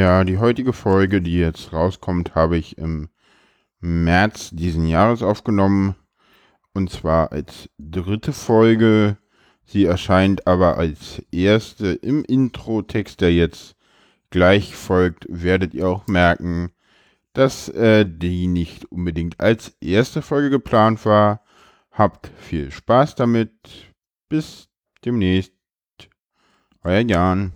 Ja, die heutige Folge, die jetzt rauskommt, habe ich im März diesen Jahres aufgenommen. Und zwar als dritte Folge. Sie erscheint aber als erste im Intro-Text, der jetzt gleich folgt, werdet ihr auch merken, dass äh, die nicht unbedingt als erste Folge geplant war. Habt viel Spaß damit. Bis demnächst. Euer Jan.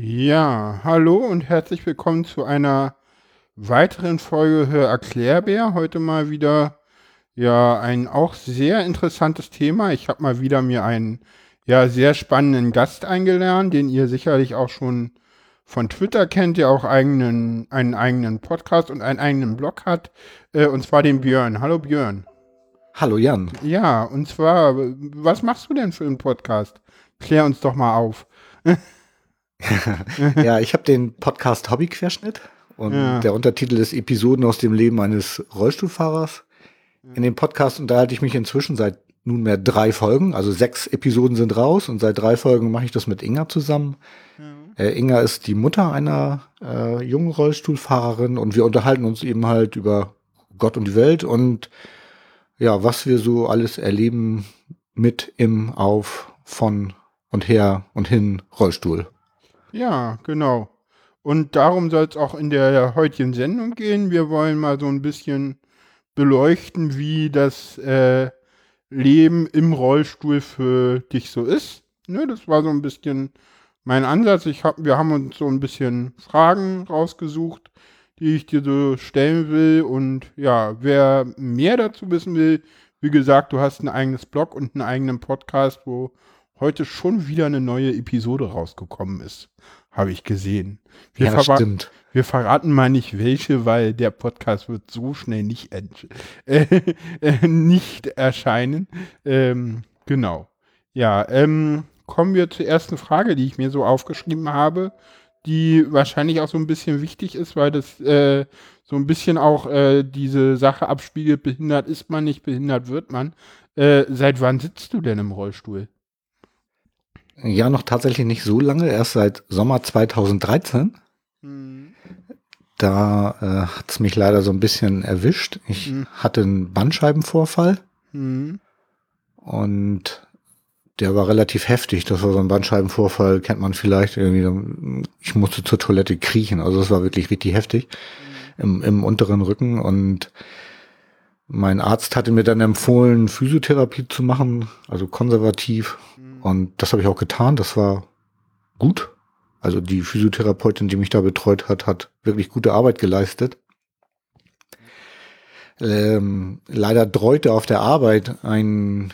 Ja, hallo und herzlich willkommen zu einer weiteren Folge Hör Erklärbär. Heute mal wieder ja ein auch sehr interessantes Thema. Ich habe mal wieder mir einen ja sehr spannenden Gast eingeladen, den ihr sicherlich auch schon von Twitter kennt, der auch eigenen, einen eigenen Podcast und einen eigenen Blog hat, äh, und zwar den Björn. Hallo Björn. Hallo Jan. Ja, und zwar, was machst du denn für einen Podcast? Klär uns doch mal auf. ja, ich habe den Podcast Hobbyquerschnitt und ja. der Untertitel ist Episoden aus dem Leben eines Rollstuhlfahrers. In dem Podcast unterhalte ich mich inzwischen seit nunmehr drei Folgen, also sechs Episoden sind raus und seit drei Folgen mache ich das mit Inga zusammen. Ja. Äh, Inga ist die Mutter einer äh, jungen Rollstuhlfahrerin und wir unterhalten uns eben halt über Gott und die Welt und ja, was wir so alles erleben mit, im, auf, von und her und hin Rollstuhl. Ja, genau. Und darum soll es auch in der heutigen Sendung gehen. Wir wollen mal so ein bisschen beleuchten, wie das äh, Leben im Rollstuhl für dich so ist. Ne, das war so ein bisschen mein Ansatz. Ich hab, wir haben uns so ein bisschen Fragen rausgesucht, die ich dir so stellen will. Und ja, wer mehr dazu wissen will, wie gesagt, du hast ein eigenes Blog und einen eigenen Podcast, wo heute schon wieder eine neue Episode rausgekommen ist. Habe ich gesehen. Wir ja, stimmt. Wir verraten mal nicht welche, weil der Podcast wird so schnell nicht, äh, äh, nicht erscheinen. Ähm, genau. Ja, ähm, kommen wir zur ersten Frage, die ich mir so aufgeschrieben habe, die wahrscheinlich auch so ein bisschen wichtig ist, weil das äh, so ein bisschen auch äh, diese Sache abspiegelt, behindert ist man nicht, behindert wird man. Äh, seit wann sitzt du denn im Rollstuhl? Ja, noch tatsächlich nicht so lange, erst seit Sommer 2013. Mhm. Da äh, hat es mich leider so ein bisschen erwischt. Ich mhm. hatte einen Bandscheibenvorfall mhm. und der war relativ heftig. Das war so ein Bandscheibenvorfall, kennt man vielleicht irgendwie. Ich musste zur Toilette kriechen, also das war wirklich richtig heftig im, im unteren Rücken und mein Arzt hatte mir dann empfohlen, Physiotherapie zu machen, also konservativ. Und das habe ich auch getan. Das war gut. Also die Physiotherapeutin, die mich da betreut hat, hat wirklich gute Arbeit geleistet. Ähm, leider dreute auf der Arbeit ein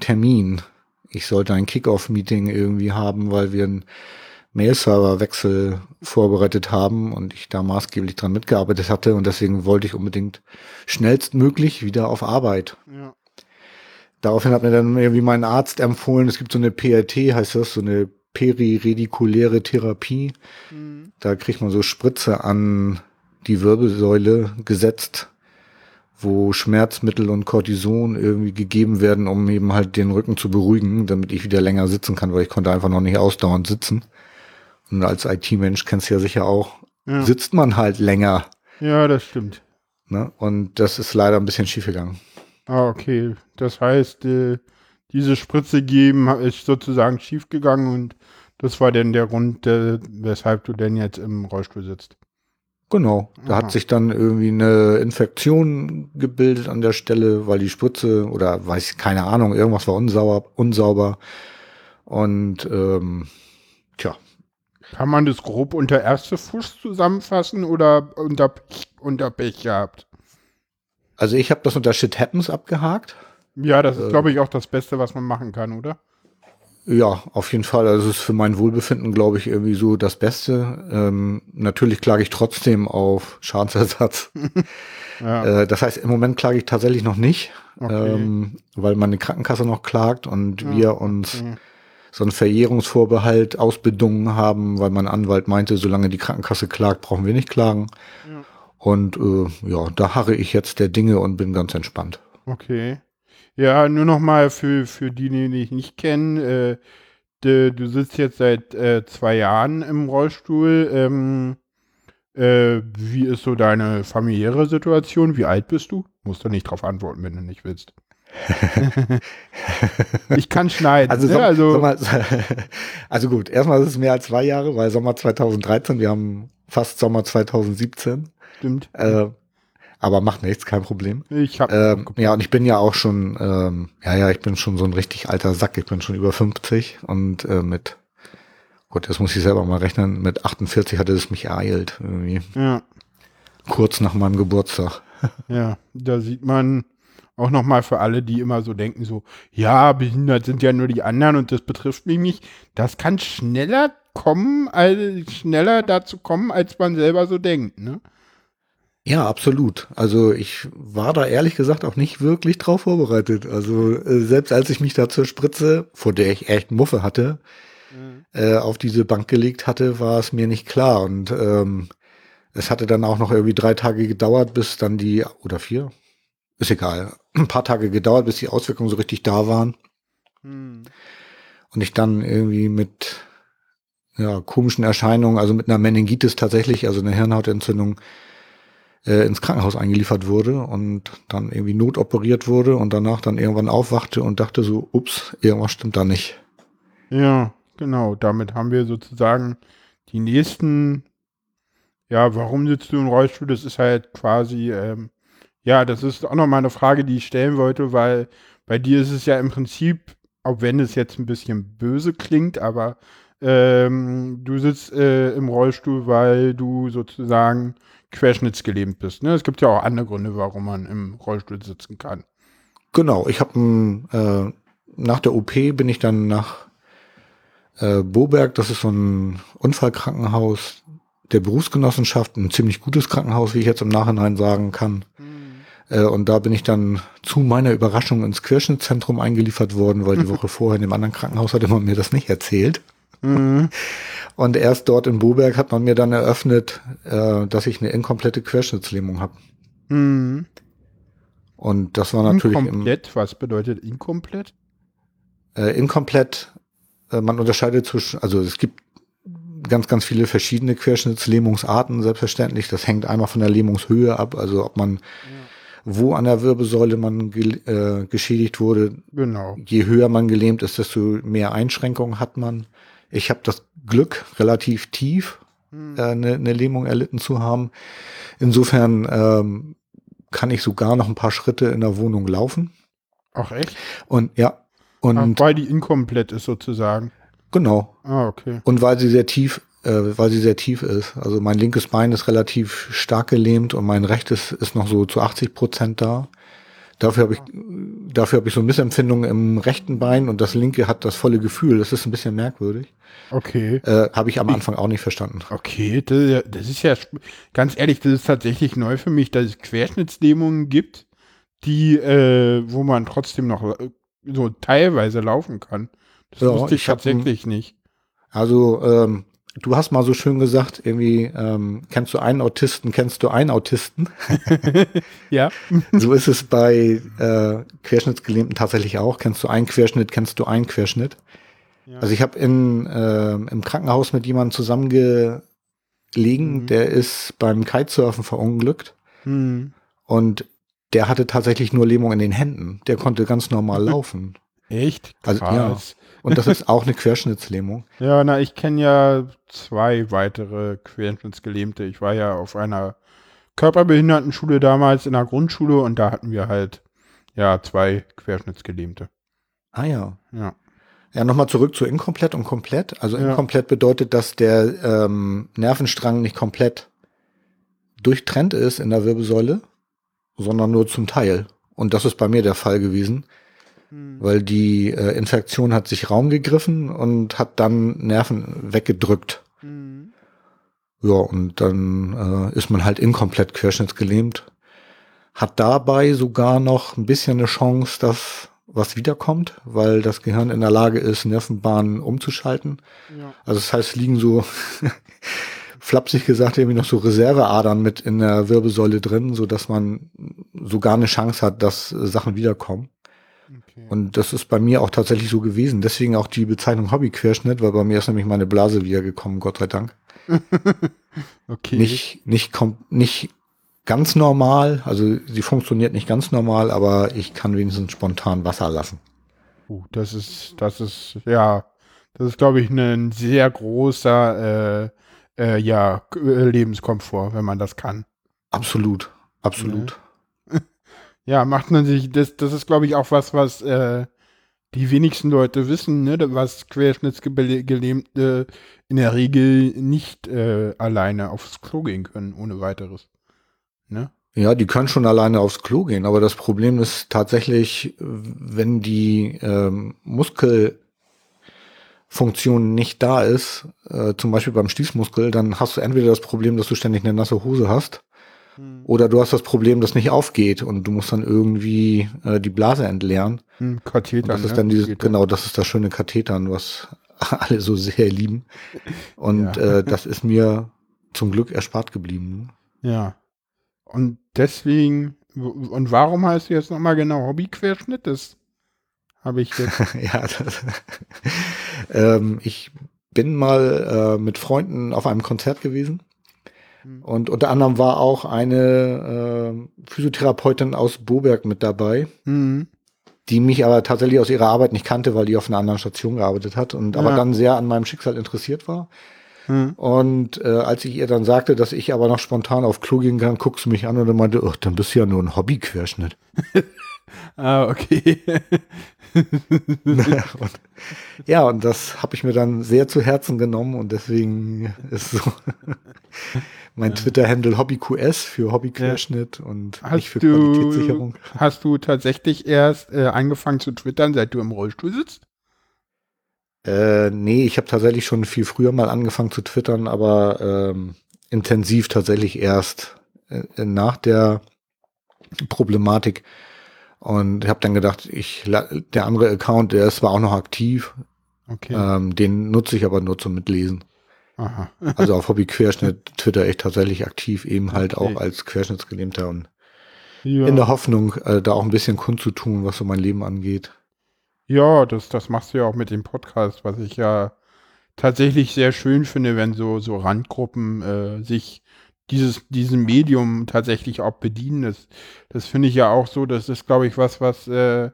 Termin. Ich sollte ein Kickoff-Meeting irgendwie haben, weil wir einen Mail-Server-Wechsel vorbereitet haben und ich da maßgeblich dran mitgearbeitet hatte und deswegen wollte ich unbedingt schnellstmöglich wieder auf Arbeit. Ja. Daraufhin hat mir dann irgendwie mein Arzt empfohlen, es gibt so eine PRT, heißt das, so eine periredikuläre Therapie. Mhm. Da kriegt man so Spritze an die Wirbelsäule gesetzt, wo Schmerzmittel und Cortison irgendwie gegeben werden, um eben halt den Rücken zu beruhigen, damit ich wieder länger sitzen kann, weil ich konnte einfach noch nicht ausdauernd sitzen. Und als IT-Mensch kennst du ja sicher auch, ja. sitzt man halt länger. Ja, das stimmt. Ne? Und das ist leider ein bisschen schief gegangen. Ah, okay. Das heißt, äh, diese Spritze geben ist sozusagen schiefgegangen und das war denn der Grund, äh, weshalb du denn jetzt im Rollstuhl sitzt. Genau. Da Aha. hat sich dann irgendwie eine Infektion gebildet an der Stelle, weil die Spritze oder weiß ich, keine Ahnung, irgendwas war unsauber, unsauber. Und ähm, tja. Kann man das grob unter erste Fuß zusammenfassen oder unter, unter Pech gehabt? Also ich habe das unter Shit Happens abgehakt. Ja, das ist, äh, glaube ich, auch das Beste, was man machen kann, oder? Ja, auf jeden Fall. Also es ist für mein Wohlbefinden, glaube ich, irgendwie so das Beste. Ähm, natürlich klage ich trotzdem auf Schadensersatz. ja. äh, das heißt, im Moment klage ich tatsächlich noch nicht, okay. ähm, weil meine Krankenkasse noch klagt und ja, wir uns okay. so einen Verjährungsvorbehalt ausbedungen haben, weil mein Anwalt meinte, solange die Krankenkasse klagt, brauchen wir nicht klagen. Und äh, ja, da harre ich jetzt der Dinge und bin ganz entspannt. Okay. Ja, nur noch mal für, für die, die dich nicht kennen. Äh, de, du sitzt jetzt seit äh, zwei Jahren im Rollstuhl. Ähm, äh, wie ist so deine familiäre Situation? Wie alt bist du? Musst du nicht drauf antworten, wenn du nicht willst. ich kann schneiden. Also, ne? Also Sommer, also gut, erstmal ist es mehr als zwei Jahre, weil Sommer 2013, wir haben fast Sommer 2017. stimmt. Äh, aber macht nichts, kein Problem. Ich habe Ähm, ja, und ich bin ja auch schon, ähm, ja, ja, ich bin schon so ein richtig alter Sack. Ich bin schon über 50 und äh, mit, Gott, das muss ich selber mal rechnen, mit 48 hatte es mich ereilt, irgendwie. ja, Kurz nach meinem Geburtstag. ja, da sieht man auch noch mal für alle, die immer so denken, so, ja, behindert sind ja nur die anderen und das betrifft mich nicht. Das kann schneller kommen, als schneller dazu kommen, als man selber so denkt, ne? Ja, absolut. Also ich war da ehrlich gesagt auch nicht wirklich drauf vorbereitet. Also äh, selbst als ich mich da zur Spritze, vor der ich echt Muffe hatte, äh, auf diese Bank gelegt hatte, war es mir nicht klar. Und ähm, es hatte dann auch noch irgendwie drei Tage gedauert, bis dann die, oder vier, ist egal, ein paar Tage gedauert, bis die Auswirkungen so richtig da waren. Hm. Und ich dann irgendwie mit ja, komischen Erscheinungen, also mit einer Meningitis tatsächlich, also einer Hirnhautentzündung, äh, ins Krankenhaus eingeliefert wurde und dann irgendwie notoperiert wurde und danach dann irgendwann aufwachte und dachte so, ups, irgendwas stimmt da nicht. Ja, genau. Damit haben wir sozusagen die nächsten. Ja, warum sitzt du im Rollstuhl? Das ist halt quasi, ähm, ja, das ist auch nochmal eine Frage, die ich stellen wollte, weil bei dir ist es ja im Prinzip, auch wenn es jetzt ein bisschen böse klingt, aber ähm, du sitzt äh, im Rollstuhl, weil du sozusagen querschnittsgelähmt bist. Ne? Es gibt ja auch andere Gründe, warum man im Rollstuhl sitzen kann. Genau, ich habe äh, nach der OP bin ich dann nach äh, Boberg, das ist so ein Unfallkrankenhaus der Berufsgenossenschaft, ein ziemlich gutes Krankenhaus, wie ich jetzt im Nachhinein sagen kann. Äh, und da bin ich dann zu meiner Überraschung ins Querschnittszentrum eingeliefert worden, weil die Woche vorher in dem anderen Krankenhaus hatte man mir das nicht erzählt. Mhm. Und erst dort in Boberg hat man mir dann eröffnet, äh, dass ich eine inkomplette Querschnittslähmung habe. Mhm. Und das war natürlich im, Inkomplett, was bedeutet inkomplett? äh, inkomplett. Äh, man unterscheidet zwischen, also es gibt ganz, ganz viele verschiedene Querschnittslähmungsarten, selbstverständlich. Das hängt einmal von der Lähmungshöhe ab, also ob man, wo an der Wirbelsäule man ge äh, geschädigt wurde. Genau. Je höher man gelähmt ist, desto mehr Einschränkungen hat man. Ich habe das Glück, relativ tief äh, eine, eine Lähmung erlitten zu haben. Insofern ähm, kann ich sogar noch ein paar Schritte in der Wohnung laufen. Ach echt? Und ja, und Ach, weil die inkomplett ist sozusagen. genau. Ah, okay. Und weil sie sehr tief, äh, weil sie sehr tief ist. Also mein linkes Bein ist relativ stark gelähmt und mein rechtes ist noch so zu 80 Prozent da. Dafür habe ich, dafür habe ich so Missempfindungen im rechten Bein und das linke hat das volle Gefühl. Das ist ein bisschen merkwürdig. Okay. Äh, habe ich am Anfang auch nicht verstanden. Okay, das, ist ja- das ist ja, ganz ehrlich, das ist tatsächlich neu für mich, dass es Querschnittslähmungen gibt, die, äh, wo man trotzdem noch äh, so teilweise laufen kann. Das Ja, wusste ich, ich tatsächlich nicht. Also ähm, du hast mal so schön gesagt, irgendwie ähm, kennst du einen Autisten, kennst du einen Autisten. Ja. so ist es bei äh, Querschnittsgelähmten tatsächlich auch. Kennst du einen Querschnitt, kennst du einen Querschnitt. Ja. Also ich habe in ähm, im Krankenhaus mit jemandem zusammengelegen, Mhm. der ist beim Kitesurfen verunglückt Hm. und der hatte tatsächlich nur Lähmung in den Händen. Der konnte ganz normal laufen. Echt? Also, ja. Und das ist auch eine Querschnittslähmung. Ja, na, ich kenne ja zwei weitere Querschnittsgelähmte. Ich war ja auf einer Körperbehindertenschule damals in der Grundschule und da hatten wir halt, ja, zwei Querschnittsgelähmte. Ah ja. Ja. Ja, nochmal zurück zu inkomplett und komplett. Also Ja. inkomplett bedeutet, dass der ähm, Nervenstrang nicht komplett durchtrennt ist in der Wirbelsäule, sondern nur zum Teil. Und das ist bei mir der Fall gewesen, weil die äh, Infektion hat sich Raum gegriffen und hat dann Nerven weggedrückt. Ja, und dann äh, ist man halt inkomplett querschnittsgelähmt. Hat dabei sogar noch ein bisschen eine Chance, dass was wiederkommt, weil das Gehirn in der Lage ist, Nervenbahnen umzuschalten. Ja. Also das heißt, es liegen so, flapsig gesagt, irgendwie noch so Reserveadern mit in der Wirbelsäule drin, so dass man sogar eine Chance hat, dass Sachen wiederkommen. Okay. Und das ist bei mir auch tatsächlich so gewesen. Deswegen auch die Bezeichnung Hobbyquerschnitt, weil bei mir ist nämlich meine Blase wiedergekommen, Gott sei Dank. okay. Nicht, nicht, kommt, nicht ganz normal, also sie funktioniert nicht ganz normal, aber ich kann wenigstens spontan Wasser lassen. Uh, das ist, das ist, ja, das ist, glaube ich, ein sehr großer äh, äh, ja, Lebenskomfort, wenn man das kann. Absolut, absolut. Ja, ja macht man sich, das, das ist, glaube ich, auch was, was äh, die wenigsten Leute wissen, ne, was Querschnittsgelähmte in der Regel nicht äh, alleine aufs Klo gehen können, ohne weiteres. Ne? Ja, die können schon alleine aufs Klo gehen, aber das Problem ist tatsächlich, wenn die ähm, Muskelfunktion nicht da ist, äh, zum Beispiel beim Stießmuskel, dann hast du entweder das Problem, dass du ständig eine nasse Hose hast, hm. oder du hast das Problem, dass nicht aufgeht und du musst dann irgendwie äh, die Blase entleeren. Hm, Katheter. das ist ne? dann dieses, genau, das ist das schöne Kathetern, was alle so sehr lieben. Und ja. äh, das ist mir zum Glück erspart geblieben. Ja. Und deswegen, und warum heißt du jetzt nochmal genau Hobbyquerschnitt? Das habe ich jetzt. ja, das, ähm, ich bin mal äh, mit Freunden auf einem Konzert gewesen. Hm. Und unter anderem war auch eine äh, Physiotherapeutin aus Boberg mit dabei, mhm. die mich aber tatsächlich aus ihrer Arbeit nicht kannte, weil die auf einer anderen Station gearbeitet hat und ja. aber dann sehr an meinem Schicksal interessiert war. Hm. Und äh, als ich ihr dann sagte, dass ich aber noch spontan auf Klo gehen kann, guckst du mich an und meinte, ach, dann bist du ja nur ein Hobbyquerschnitt. ah, okay. und, ja, und das habe ich mir dann sehr zu Herzen genommen und deswegen ist so mein ja. Twitter-Handle HobbyQS für Hobbyquerschnitt ja. und hast nicht für du, Qualitätssicherung. Hast du tatsächlich erst äh, angefangen zu twittern, seit du im Rollstuhl sitzt? Äh, nee, ich habe tatsächlich schon viel früher mal angefangen zu twittern, aber ähm, intensiv tatsächlich erst äh, nach der Problematik. Und habe dann gedacht, ich der andere Account, der ist zwar auch noch aktiv, okay. ähm, den nutze ich aber nur zum Mitlesen. Aha. also auf Hobby Querschnitt twitter ich tatsächlich aktiv, eben halt okay. auch als Querschnittsgelähmter und ja. in der Hoffnung, äh, da auch ein bisschen kundzutun, was so mein Leben angeht. Ja, das, das machst du ja auch mit dem Podcast, was ich ja tatsächlich sehr schön finde, wenn so, so Randgruppen äh, sich dieses, diesem Medium tatsächlich auch bedienen. Das, das finde ich ja auch so, das ist, glaube ich, was, was äh,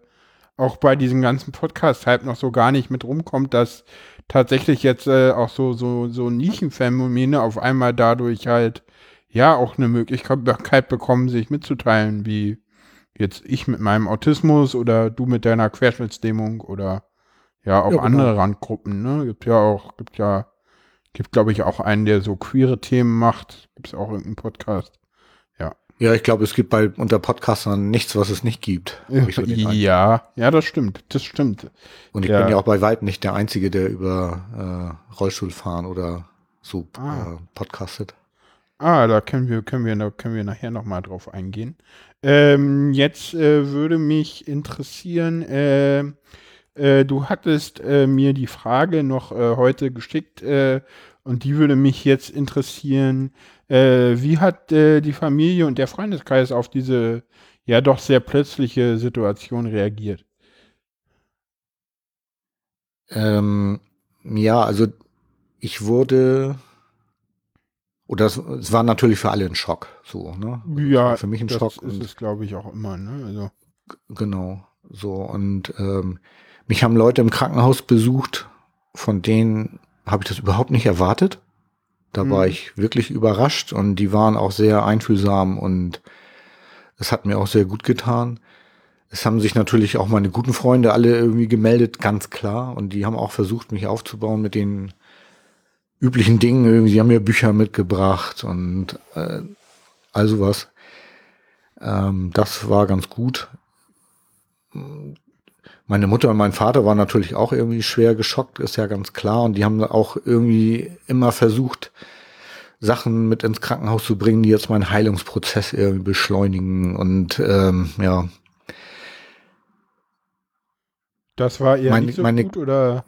auch bei diesem ganzen Podcast halt noch so gar nicht mit rumkommt, dass tatsächlich jetzt äh, auch so, so, so Nischenphänomene auf einmal dadurch halt ja auch eine Möglichkeit bekommen, sich mitzuteilen, wie jetzt ich mit meinem Autismus oder du mit deiner Querschnittsdämung oder ja auch ja, genau. andere Randgruppen, ne? Gibt ja auch, gibt ja, gibt glaube ich auch einen, der so queere Themen macht. Gibt es auch irgendeinen Podcast. Ja. Ich glaube, es gibt bei unter Podcastern nichts, was es nicht gibt. So ja, ja, das stimmt, das stimmt. Und ich ja. bin ja auch bei weitem nicht der Einzige, der über äh, Rollstuhl fahren oder so ah. äh, podcastet. Ah, da können wir, können wir, da können wir nachher nochmal drauf eingehen. Ähm, jetzt äh, würde mich interessieren, äh, äh, du hattest äh, mir die Frage noch äh, heute geschickt äh, und die würde mich jetzt interessieren, wie hat die Familie und der Freundeskreis auf diese ja doch sehr plötzliche Situation reagiert? Ähm, ja, also ich wurde oder es, es, war natürlich für alle ein Schock, so, ne? Ja, für mich ein das Schock. Das ist es, glaube ich, auch immer, ne? Also. Genau, so. Und ähm, mich haben Leute im Krankenhaus besucht, von denen habe ich das überhaupt nicht erwartet. Da mhm. war ich wirklich überrascht und die waren auch sehr einfühlsam und es hat mir auch sehr gut getan. Es haben sich natürlich auch meine guten Freunde alle irgendwie gemeldet, ganz klar. Und die haben auch versucht, mich aufzubauen mit den üblichen Dingen. Irgendwie, sie haben mir Bücher mitgebracht und äh, all sowas. Ähm, das war ganz gut. Meine Mutter und mein Vater waren natürlich auch irgendwie schwer geschockt, ist ja ganz klar. Und die haben auch irgendwie immer versucht, Sachen mit ins Krankenhaus zu bringen, die jetzt meinen Heilungsprozess irgendwie beschleunigen. Und ähm, ja. Das war eher meine, nicht so meine, gut, oder?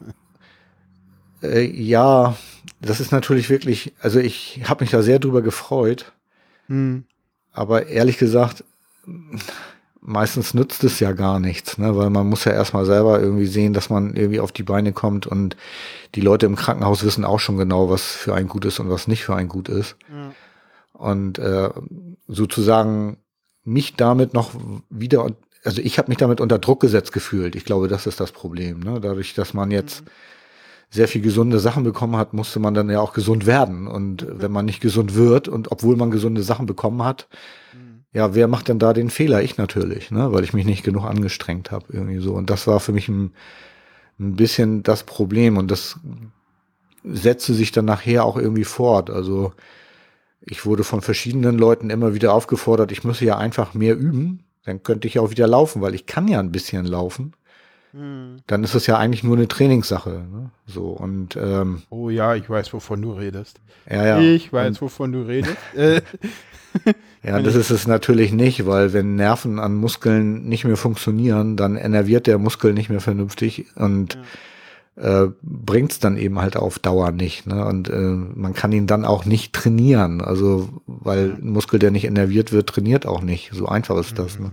Äh, ja, das ist natürlich wirklich, also ich habe mich da sehr drüber gefreut. Hm. Aber ehrlich gesagt, meistens nützt es ja gar nichts, ne? weil man muss ja erstmal selber irgendwie sehen, dass man irgendwie auf die Beine kommt und die Leute im Krankenhaus wissen auch schon genau, was für ein gut ist und was nicht für ein gut ist. Ja. Und äh, sozusagen mich damit noch wieder, also ich habe mich damit unter Druck gesetzt gefühlt. Ich glaube, das ist das Problem. Ne? Dadurch, dass man jetzt mhm. sehr viel gesunde Sachen bekommen hat, musste man dann ja auch gesund werden. Und wenn man nicht gesund wird und obwohl man gesunde Sachen bekommen hat, mhm. Ja, wer macht denn da den Fehler? Ich natürlich, ne? weil ich mich nicht genug angestrengt habe irgendwie so. Und das war für mich ein, ein bisschen das Problem und das setzte sich dann nachher auch irgendwie fort. Also ich wurde von verschiedenen Leuten immer wieder aufgefordert, ich müsse ja einfach mehr üben, dann könnte ich auch wieder laufen, weil ich kann ja ein bisschen laufen. Hm. Dann ist es ja eigentlich nur eine Trainingssache. Ne? So und ähm, oh ja, ich weiß, wovon du redest. Ja, ja. Ich weiß, und, wovon du redest. Äh, ja, das ist es natürlich nicht, weil wenn Nerven an Muskeln nicht mehr funktionieren, dann enerviert der Muskel nicht mehr vernünftig und ja äh, bringt es dann eben halt auf Dauer nicht. Ne? Und äh, man kann ihn dann auch nicht trainieren. Also, weil ein Muskel, der nicht innerviert wird, trainiert auch nicht. So einfach ist das. Ne?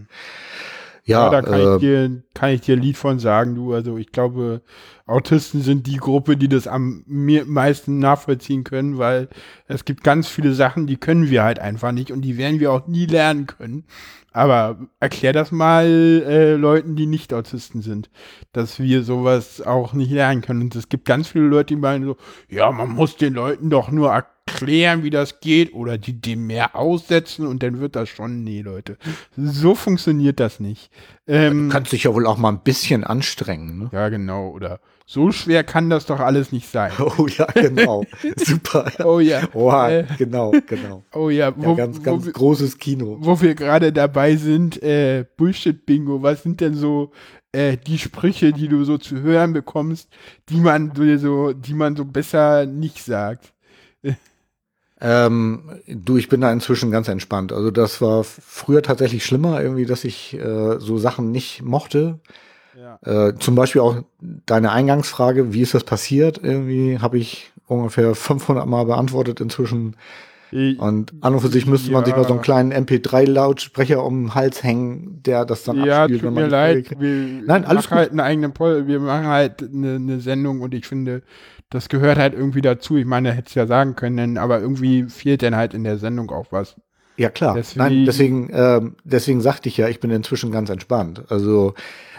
Ja, ja, da kann, äh, ich dir, kann ich dir ein Lied von sagen, du. Also ich glaube, Autisten sind die Gruppe, die das am meisten nachvollziehen können, weil es gibt ganz viele Sachen, die können wir halt einfach nicht und die werden wir auch nie lernen können. Aber erklär das mal äh, Leuten, die nicht Autisten sind, dass wir sowas auch nicht lernen können. Und es gibt ganz viele Leute, die meinen so, ja, man muss den Leuten doch nur erklären, wie das geht oder die dem mehr aussetzen und dann wird das schon. Nee, Leute, so funktioniert das nicht. Ähm, du kannst dich ja wohl auch mal ein bisschen anstrengen. Ne? Ja, genau. Oder so schwer kann das doch alles nicht sein. Oh ja, genau. Super. oh ja. Oha, äh, genau, genau. Oh ja, wo, ja ganz, ganz wo, großes Kino. Wo wir gerade dabei sind, äh, Bullshit-Bingo, was sind denn so äh, die Sprüche, die du so zu hören bekommst, die man so, die man so besser nicht sagt? Ähm, du, ich bin da inzwischen ganz entspannt. Also das war früher tatsächlich schlimmer, irgendwie, dass ich äh, so Sachen nicht mochte. Äh, zum Beispiel auch deine Eingangsfrage, wie ist das passiert? Irgendwie habe ich ungefähr 500 Mal beantwortet inzwischen. Und an und für sich müsste ja. man sich mal so einen kleinen MP3-Lautsprecher um den Hals hängen, der das dann ja, abspielt. Ja, tut mir leid. Wir Nein, alles machen halt einen eigenen Pol wir machen halt eine, eine, Sendung und ich finde, das gehört halt irgendwie dazu. Ich meine, hätte es ja sagen können, aber irgendwie fehlt dann halt in der Sendung auch was. Ja, klar. Deswegen, Nein, deswegen, äh, deswegen sagte ich ja, ich bin inzwischen ganz entspannt. Also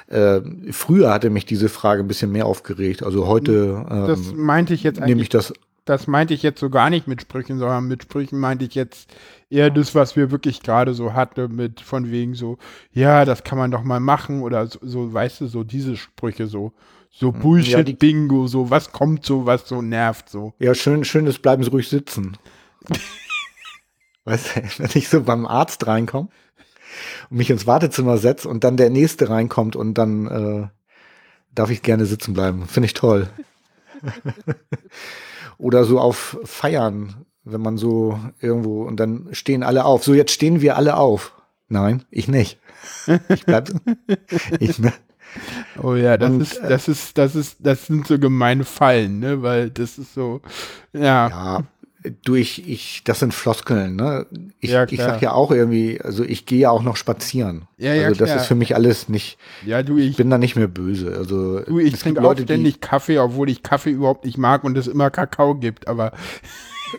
äh, früher hatte mich diese Frage ein bisschen mehr aufgeregt. Also heute ähm, das meinte ich jetzt nehme ich das. Das meinte ich jetzt so gar nicht mit Sprüchen, sondern mit Sprüchen meinte ich jetzt eher das, was wir wirklich gerade so hatten, mit von wegen so, ja, das kann man doch mal machen oder so, so weißt du, so diese Sprüche so. So Bullshit-Bingo, so was kommt so, was so nervt so. Ja, schön, schön ist, bleiben Sie ruhig sitzen. weißt du, wenn ich so beim Arzt reinkomme und mich ins Wartezimmer setze und dann der nächste reinkommt und dann äh, darf ich gerne sitzen bleiben. Finde ich toll. Oder so auf Feiern, wenn man so irgendwo und dann stehen alle auf. So, jetzt stehen wir alle auf. Nein, ich nicht. Ich bleib. ich? Oh ja, das und, ist, äh, das ist, das ist, das sind so gemeine Fallen, ne? Weil das ist so, ja. Ja, Du, ich, ich, das sind Floskeln, ne? Ich, ja, ich sag ja auch irgendwie, also ich gehe ja auch noch spazieren. Ja, ja, also das klar. ist für mich alles nicht. Ja, du, ich, ich bin da nicht mehr böse. Also du, ich trinke auch ständig Kaffee, obwohl ich Kaffee überhaupt nicht mag und es immer Kakao gibt, aber.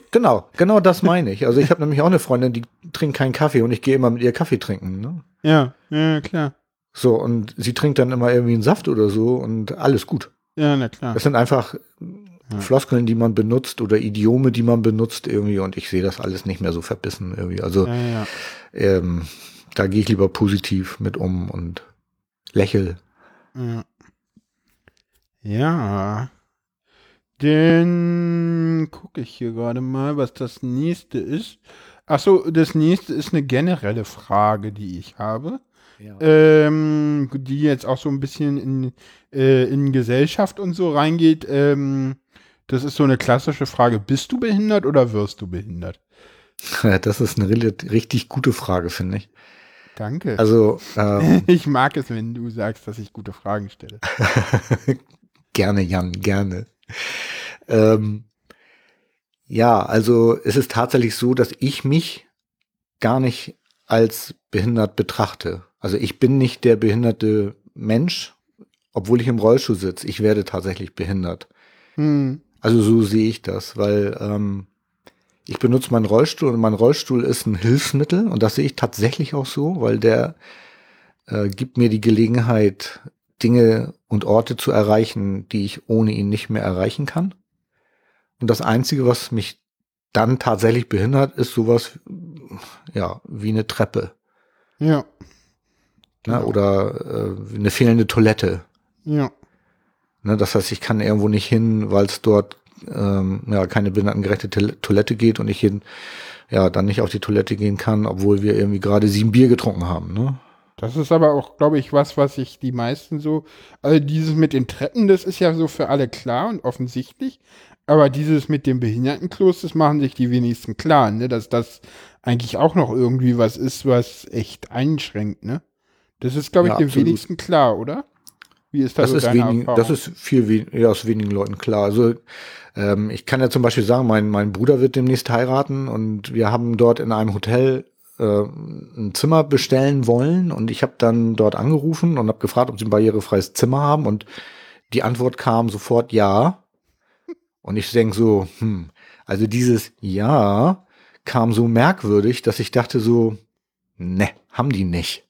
Genau, genau das meine ich. Also ich habe nämlich auch eine Freundin, die trinkt keinen Kaffee und ich gehe immer mit ihr Kaffee trinken, ne? Ja, ja, klar. So, und sie trinkt dann immer irgendwie einen Saft oder so und alles gut. Ja, na klar. Das sind einfach ja. Floskeln, die man benutzt oder Idiome, die man benutzt irgendwie und ich sehe das alles nicht mehr so verbissen irgendwie. Also ja, ja. Ähm, da gehe ich lieber positiv mit um und lächel. Ja. ja. Dann gucke ich hier gerade mal, was das nächste ist. Achso, das nächste ist eine generelle Frage, die ich habe. Ja. Ähm, die jetzt auch so ein bisschen in, äh, in Gesellschaft und so reingeht. Ähm, das ist so eine klassische Frage. Bist du behindert oder wirst du behindert? Das ist eine richtig gute Frage, finde ich. Danke. Also ähm, ich mag es, wenn du sagst, dass ich gute Fragen stelle. gerne, Jan, gerne. Ähm, ja, also es ist tatsächlich so, dass ich mich gar nicht als behindert betrachte. Also ich bin nicht der behinderte Mensch, obwohl ich im Rollstuhl sitze. Ich werde tatsächlich behindert. Hm. Also so sehe ich das, weil ähm, ich benutze meinen Rollstuhl und mein Rollstuhl ist ein Hilfsmittel und das sehe ich tatsächlich auch so, weil der äh, gibt mir die Gelegenheit, Dinge und Orte zu erreichen, die ich ohne ihn nicht mehr erreichen kann. Und das Einzige, was mich dann tatsächlich behindert, ist sowas, ja, wie eine Treppe. Ja. Ne? Genau. Oder äh, eine fehlende Toilette. Ja. Ne? Das heißt, ich kann irgendwo nicht hin, weil es dort ähm, ja, keine behindertengerechte Toil- Toilette geht und ich hin, ja, dann nicht auf die Toilette gehen kann, obwohl wir irgendwie gerade sieben Bier getrunken haben. Ne? Das ist aber auch, glaube ich, was, was sich die meisten so, also dieses mit den Treppen, das ist ja so für alle klar und offensichtlich, aber dieses mit dem Behindertenklos, das machen sich die wenigsten klar, ne, dass das eigentlich auch noch irgendwie was ist, was echt einschränkt, ne? Das ist, glaube ich, Ja, dem absolut. wenigsten klar, oder? Wie ist das, Das so ist, wenig, das ist viel, we ja, aus wenigen Leuten klar. Also ähm, ich kann ja zum Beispiel sagen, mein, mein Bruder wird demnächst heiraten und wir haben dort in einem Hotel äh, ein Zimmer bestellen wollen und ich habe dann dort angerufen und habe gefragt, ob sie ein barrierefreies Zimmer haben und die Antwort kam sofort ja. Und ich denke so, hm, also dieses Ja kam so merkwürdig, dass ich dachte so, ne, haben die nicht.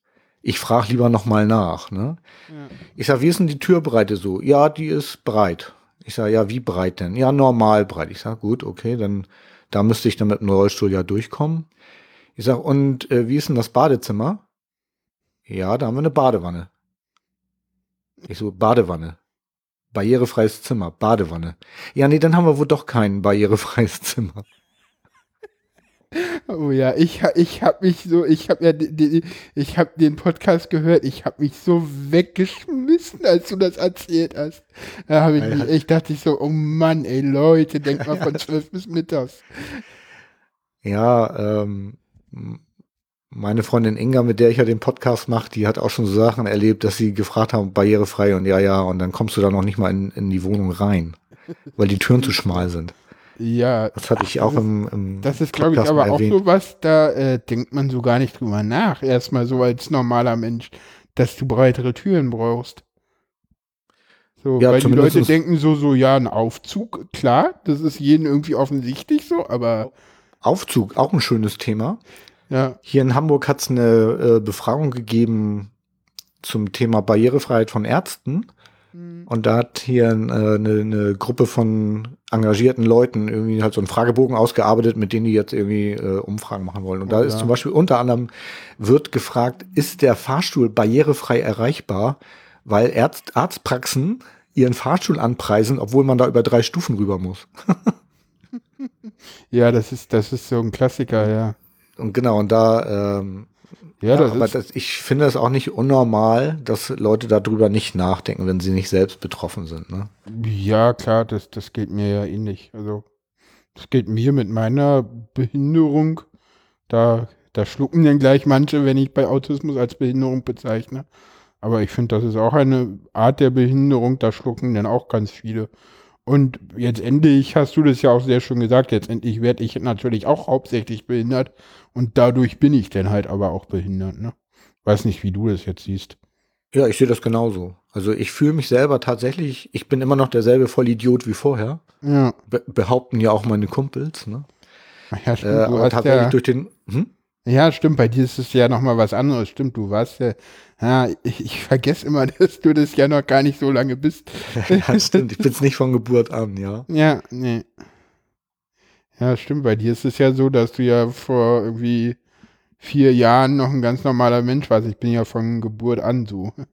Ich frage lieber noch mal nach. Ne? Ja. Ich sag, wie ist denn die Türbreite so? Ja, die ist breit. Ich sag, ja, wie breit denn? Ja, normal breit. Ich sag, gut, okay, dann da müsste ich dann mit dem Rollstuhl ja durchkommen. Ich sag, und äh, wie ist denn das Badezimmer? Ja, da haben wir eine Badewanne. Ich so, Badewanne. Barrierefreies Zimmer, Badewanne. Ja, nee, dann haben wir wohl doch kein barrierefreies Zimmer. Oh ja, ich, ich habe mich so, ich habe ja, die- ich habe den Podcast gehört, ich habe mich so weggeschmissen, als du das erzählt hast. Da habe ich mich, ich dachte ich so, oh Mann, ey Leute, denkt mal von zwölf bis mittags. Ja, ähm, meine Freundin Inga, mit der ich ja den Podcast mache, die hat auch schon so Sachen erlebt, dass sie gefragt haben, barrierefrei und ja, ja, und dann kommst du da noch nicht mal in, in die Wohnung rein, weil die Türen zu schmal sind. Ja, Das hatte ich auch im, im das ist, glaube ich, aber auch so was, da äh, denkt man so gar nicht drüber nach, erstmal so als normaler Mensch, dass du breitere Türen brauchst. So, Ja, weil die Leute denken so, so, ja, ein Aufzug, klar, das ist jedem irgendwie offensichtlich so, aber Aufzug, auch ein schönes Thema. ja, Hier in Hamburg hat es eine äh, Befragung gegeben zum Thema Barrierefreiheit von Ärzten. Und da hat hier äh, eine, eine Gruppe von engagierten Leuten irgendwie halt so einen Fragebogen ausgearbeitet, mit denen die jetzt irgendwie äh, Umfragen machen wollen. Und da Oh, ist ja. zum Beispiel unter anderem wird gefragt, ist der Fahrstuhl barrierefrei erreichbar, weil Ärzt, Arztpraxen ihren Fahrstuhl anpreisen, obwohl man da über drei Stufen rüber muss. Ja, das ist, das ist so ein Klassiker, ja. Und genau, und da ähm, Ja, das aber ist, das, ich finde es auch nicht unnormal, dass Leute darüber nicht nachdenken, wenn sie nicht selbst betroffen sind. Ne? ja, klar, das, das geht mir ja ähnlich. Also, das geht mir mit meiner Behinderung. Da, da schlucken dann gleich manche, wenn ich bei Autismus als Behinderung bezeichne. Aber ich finde, das ist auch eine Art der Behinderung, da schlucken dann auch ganz viele. Und jetzt endlich hast du das ja auch sehr schön gesagt, jetzt endlich werde ich natürlich auch hauptsächlich behindert und dadurch bin ich dann halt aber auch behindert, ne? Weiß nicht, wie du das jetzt siehst. Ja, ich sehe das genauso. Also ich fühle mich selber tatsächlich, ich bin immer noch derselbe Vollidiot wie vorher. Ja, Be behaupten ja auch meine Kumpels. Ne? ja Äh, stimmt, du aber hast tatsächlich ja, durch den. Hm? ja, stimmt, bei dir ist es ja nochmal was anderes, stimmt, du warst ja, ja, ich, ich vergesse immer, dass du das ja noch gar nicht so lange bist. ja, stimmt. Ich bin's nicht von Geburt an, ja. Ja, nee. Ja, stimmt. Bei dir ist es ja so, dass du ja vor irgendwie vier Jahren noch ein ganz normaler Mensch warst. Ich bin ja von Geburt an so.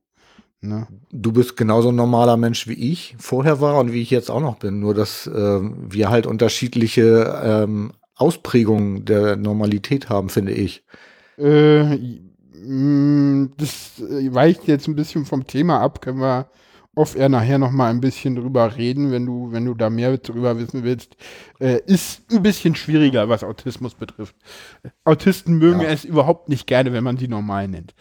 Ne? Du bist genauso ein normaler Mensch wie ich vorher war und wie ich jetzt auch noch bin. Nur dass ähm, wir halt unterschiedliche ähm, Ausprägungen der Normalität haben, finde ich. Äh, das äh, weicht jetzt ein bisschen vom Thema ab. Können wir oft eher nachher noch mal ein bisschen drüber reden, wenn du, wenn du da mehr drüber wissen willst. Äh, ist ein bisschen schwieriger, was Autismus betrifft. Autisten mögen Ja. es überhaupt nicht gerne, wenn man sie normal nennt.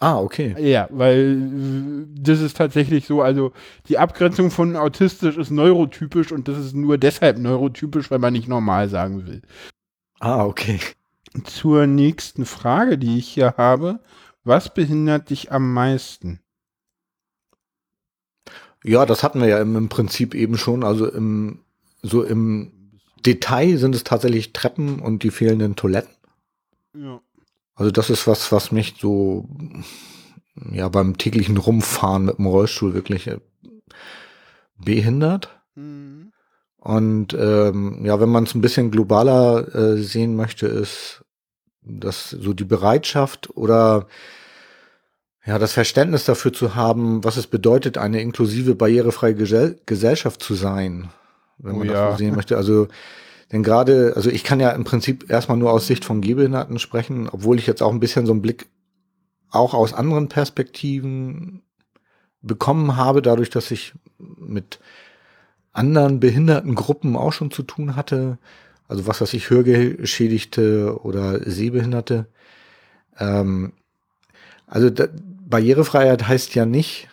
Ah, okay. Ja, weil äh, das ist tatsächlich so, also die Abgrenzung von autistisch ist neurotypisch und das ist nur deshalb neurotypisch, weil man nicht normal sagen will. Ah, okay. Zur nächsten Frage, die ich hier habe. Was behindert dich am meisten? Ja, das hatten wir ja im, im Prinzip eben schon. Also im, so im Detail sind es tatsächlich Treppen und die fehlenden Toiletten. Ja. Also das ist was, was mich so ja beim täglichen Rumfahren mit dem Rollstuhl wirklich äh, behindert. Mhm. Und ähm, ja, wenn man es ein bisschen globaler äh, sehen möchte, ist das so die Bereitschaft oder ja, das Verständnis dafür zu haben, was es bedeutet, eine inklusive, barrierefreie Gesell Gesellschaft zu sein, wenn Oh man ja. das so sehen möchte. Also, denn gerade, also ich kann ja im Prinzip erstmal nur aus Sicht von Gehbehinderten sprechen, obwohl ich jetzt auch ein bisschen so einen Blick auch aus anderen Perspektiven bekommen habe, dadurch, dass ich mit anderen behinderten Gruppen auch schon zu tun hatte. Also was weiß ich, Hörgeschädigte oder Sehbehinderte. Ähm, also da, Barrierefreiheit heißt ja nicht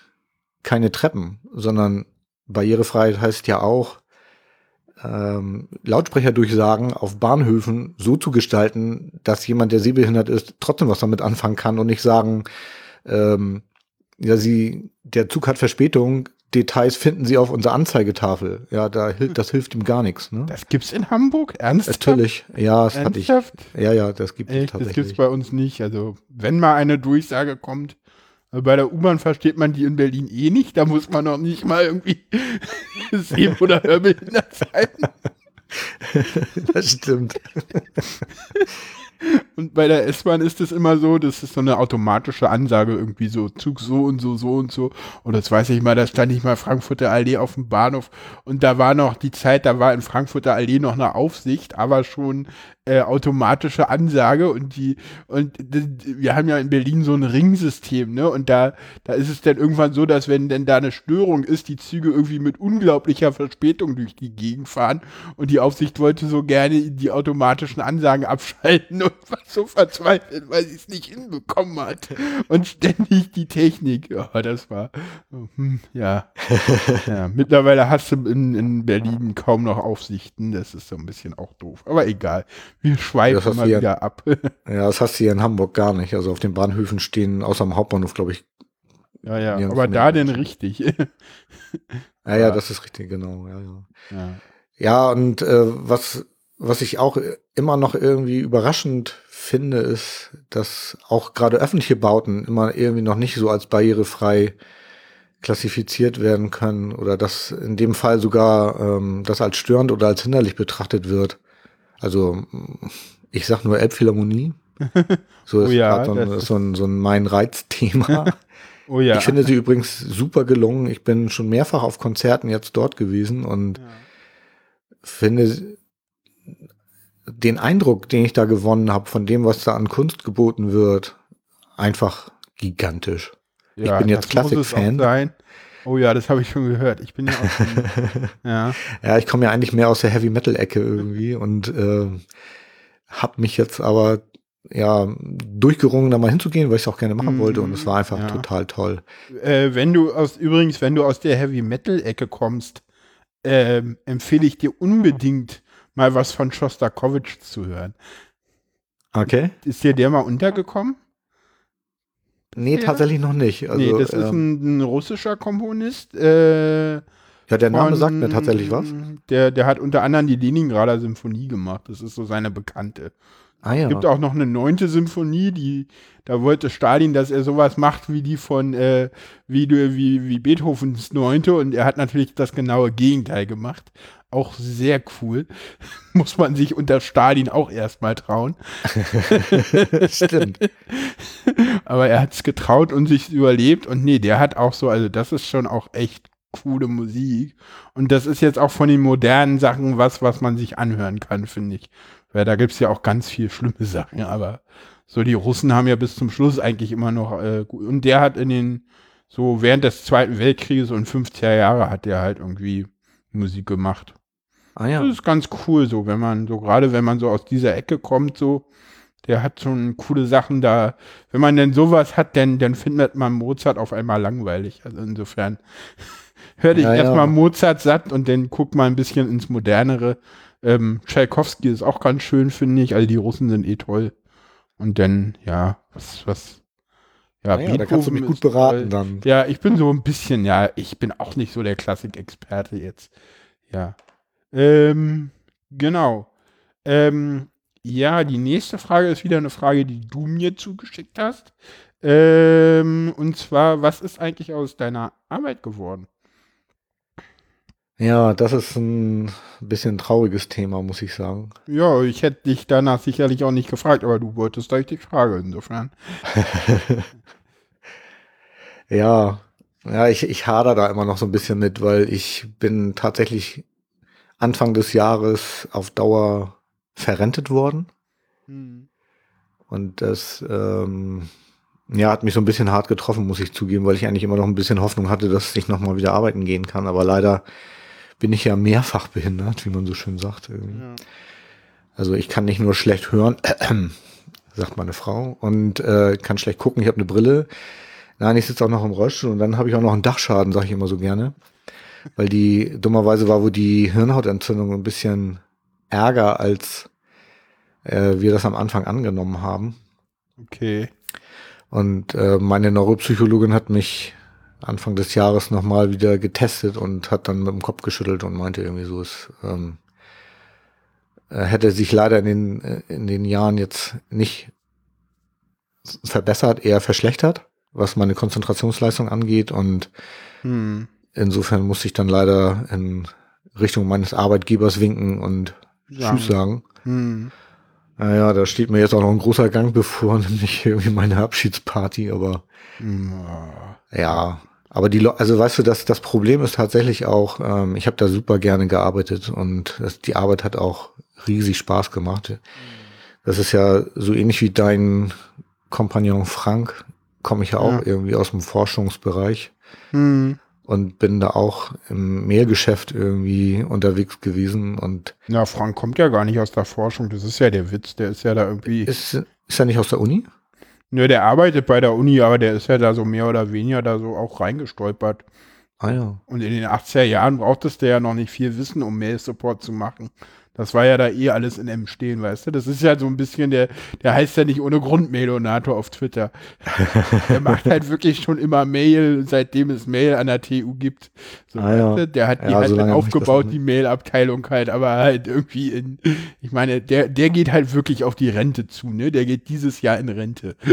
keine Treppen, sondern Barrierefreiheit heißt ja auch, ähm, Lautsprecherdurchsagen auf Bahnhöfen so zu gestalten, dass jemand, der sehbehindert ist, trotzdem was damit anfangen kann und nicht sagen, ähm, ja, sie, der Zug hat Verspätung, Details finden Sie auf unserer Anzeigetafel. Ja, da das hilft ihm gar nichts. Ne? Das gibt's in Hamburg? Ernsthaft? Natürlich, ja, das hatte ich. Ernsthaft? Ja, ja, das gibt es Echt? Das gibt's tatsächlich. bei uns nicht. Also, wenn mal eine Durchsage kommt, äh, bei der U-Bahn versteht man die in Berlin eh nicht. Da muss man noch nicht mal irgendwie sehen oder hörbehindert sein. das stimmt. Und bei der S-Bahn ist es immer so, das ist so eine automatische Ansage irgendwie so, Zug so und so, so und so. Und das weiß ich mal, da stand ich mal Frankfurter Allee auf dem Bahnhof und da war noch die Zeit, da war in Frankfurter Allee noch eine Aufsicht, aber schon äh, automatische Ansage und die, und wir haben ja in Berlin so ein Ringsystem, ne? Und da, da ist es dann irgendwann so, dass wenn denn da eine Störung ist, die Züge irgendwie mit unglaublicher Verspätung durch die Gegend fahren und die Aufsicht wollte so gerne die automatischen Ansagen abschalten und war so verzweifelt, weil sie es nicht hinbekommen hat. Und ständig die Technik. Ja, das war, hm, ja. ja. Mittlerweile hast du in, in Berlin kaum noch Aufsichten. Das ist so ein bisschen auch doof. Aber egal. Wir schweifen mal du ja- wieder ab. Ja, das hast du hier in Hamburg gar nicht. Also auf den Bahnhöfen stehen, außer am Hauptbahnhof, glaube ich. ja, ja. Aber da denn richtig. Ja, ja, Ja. das ist richtig, genau. Ja, ja. ja. Ja, und äh, was, was ich auch immer noch irgendwie überraschend finde, ist, dass auch gerade öffentliche Bauten immer irgendwie noch nicht so als barrierefrei klassifiziert werden können oder dass in dem Fall sogar ähm, das als störend oder als hinderlich betrachtet wird. Also ich sag nur Elbphilharmonie. So ist Oh ja, so, ein, so ein, so ein mein Reizthema. Oh ja. Ich finde sie übrigens super gelungen. Ich bin schon mehrfach auf Konzerten jetzt dort gewesen und finde den Eindruck, den ich da gewonnen habe, von dem, was da an Kunst geboten wird, einfach gigantisch. ich bin jetzt Klassikfan. Oh ja, das habe ich schon gehört. Ich bin ja auch schon, ja. Ja, ich komme ja eigentlich mehr aus der Heavy Metal Ecke irgendwie und äh, habe mich jetzt aber ja durchgerungen, da mal hinzugehen, weil ich es auch gerne machen Mm, wollte und es war einfach ja. total toll. Äh, wenn du aus, übrigens, wenn du aus der Heavy Metal Ecke kommst, ähm, empfehle ich dir unbedingt mal was von Shostakovich zu hören. Okay? Ist dir der mal untergekommen? Nee, Ja. tatsächlich noch nicht. Also, nee, das ist ähm, ein, ein russischer Komponist. Äh, ja, der Name von- sagt mir tatsächlich was. Der, der hat unter anderem die Leningrader Symphonie gemacht. Das ist so seine bekannte. Ah ja. Es gibt auch noch eine neunte Symphonie, die, da wollte Stalin, dass er sowas macht wie die von, äh, wie, wie, wie Beethovens neunte und er hat natürlich das genaue Gegenteil gemacht. Auch sehr cool. Muss man sich unter Stalin auch erstmal trauen. Stimmt. Aber er hat es getraut und sich überlebt und nee, der hat auch so, also das ist schon auch echt coole Musik. Und das ist jetzt auch von den modernen Sachen was, was man sich anhören kann, finde ich. Weil da gibt es ja auch ganz viel schlimme Sachen, aber so die Russen haben ja bis zum Schluss eigentlich immer noch, äh, gut. und der hat in den, so während des Zweiten Weltkrieges und 50er Jahre hat der halt irgendwie Musik gemacht. Ah ja. Das ist ganz cool so, wenn man so, gerade wenn man so aus dieser Ecke kommt, so, der hat schon coole Sachen da. Wenn man denn sowas hat, dann, dann findet man Mozart auf einmal langweilig. Also insofern hör dich Ja, ja. erstmal Mozart satt und dann guck mal ein bisschen ins Modernere. Ähm, Tchaikovsky ist auch ganz schön, finde ich. Also die Russen sind eh toll. Und dann, ja, was, was Ja, naja, da kannst du mich gut beraten dann. Ja, ich bin so ein bisschen, ja, ich bin auch nicht so der Klassikexperte jetzt. Ja. Ähm, genau. Ähm, ja, die nächste Frage ist wieder eine Frage, die du mir zugeschickt hast. Ähm, und zwar, was ist eigentlich aus deiner Arbeit geworden? Ja, das ist ein bisschen trauriges Thema, muss ich sagen. Ja, ich hätte dich danach sicherlich auch nicht gefragt, aber du wolltest euch die Frage insofern. ja, ja, ich, ich hader da immer noch so ein bisschen mit, weil ich bin tatsächlich Anfang des Jahres auf Dauer verrentet worden. Hm. Und das ähm, ja, hat mich so ein bisschen hart getroffen, muss ich zugeben, weil ich eigentlich immer noch ein bisschen Hoffnung hatte, dass ich nochmal wieder arbeiten gehen kann. Aber leider bin ich ja mehrfach behindert, wie man so schön sagt. Ja. Also ich kann nicht nur schlecht hören, äh, sagt meine Frau, und äh, kann schlecht gucken, ich habe eine Brille. Nein, ich sitze auch noch im Rollstuhl und dann habe ich auch noch einen Dachschaden, sage ich immer so gerne. Weil die, dummerweise war wo die Hirnhautentzündung ein bisschen ärger, als äh, wir das am Anfang angenommen haben. Okay. Und äh, meine Neuropsychologin hat mich Anfang des Jahres nochmal wieder getestet und hat dann mit dem Kopf geschüttelt und meinte irgendwie so, es ähm, hätte sich leider in den, äh, in den Jahren jetzt nicht verbessert, eher verschlechtert, was meine Konzentrationsleistung angeht. Und hm. Insofern musste ich dann leider in Richtung meines Arbeitgebers winken und ja. Tschüss sagen. Hm. Naja, da steht mir jetzt auch noch ein großer Gang bevor, nämlich irgendwie meine Abschiedsparty, aber ja, aber die, also weißt du, das, das Problem ist tatsächlich auch, ähm, ich habe da super gerne gearbeitet und das, die Arbeit hat auch riesig Spaß gemacht. Das ist ja so ähnlich wie dein Kompagnon Frank, komme ich ja auch ja. irgendwie aus dem Forschungsbereich. Mhm und bin da auch im Mehrgeschäft irgendwie unterwegs gewesen und. Na, Frank kommt ja gar nicht aus der Forschung, das ist ja der Witz, der ist ja da irgendwie. Ist, ist er nicht aus der Uni? Nö, der arbeitet bei der Uni, aber der ist ja da so mehr oder weniger da so auch reingestolpert. Ah ja. Und in den 80er Jahren brauchtest du ja noch nicht viel Wissen, um Mail-Support zu machen. Das war ja da eh alles in M stehen, weißt du? Das ist ja so ein bisschen der, der heißt ja nicht ohne Grund Mailonator auf Twitter. der macht halt wirklich schon immer Mail, seitdem es Mail an der TU gibt. So, ah, ja. Der hat die ja, halt so aufgebaut, die Mail-Abteilung halt, aber halt irgendwie in, ich meine, der, der geht halt wirklich auf die Rente zu, ne? Der geht dieses Jahr in Rente.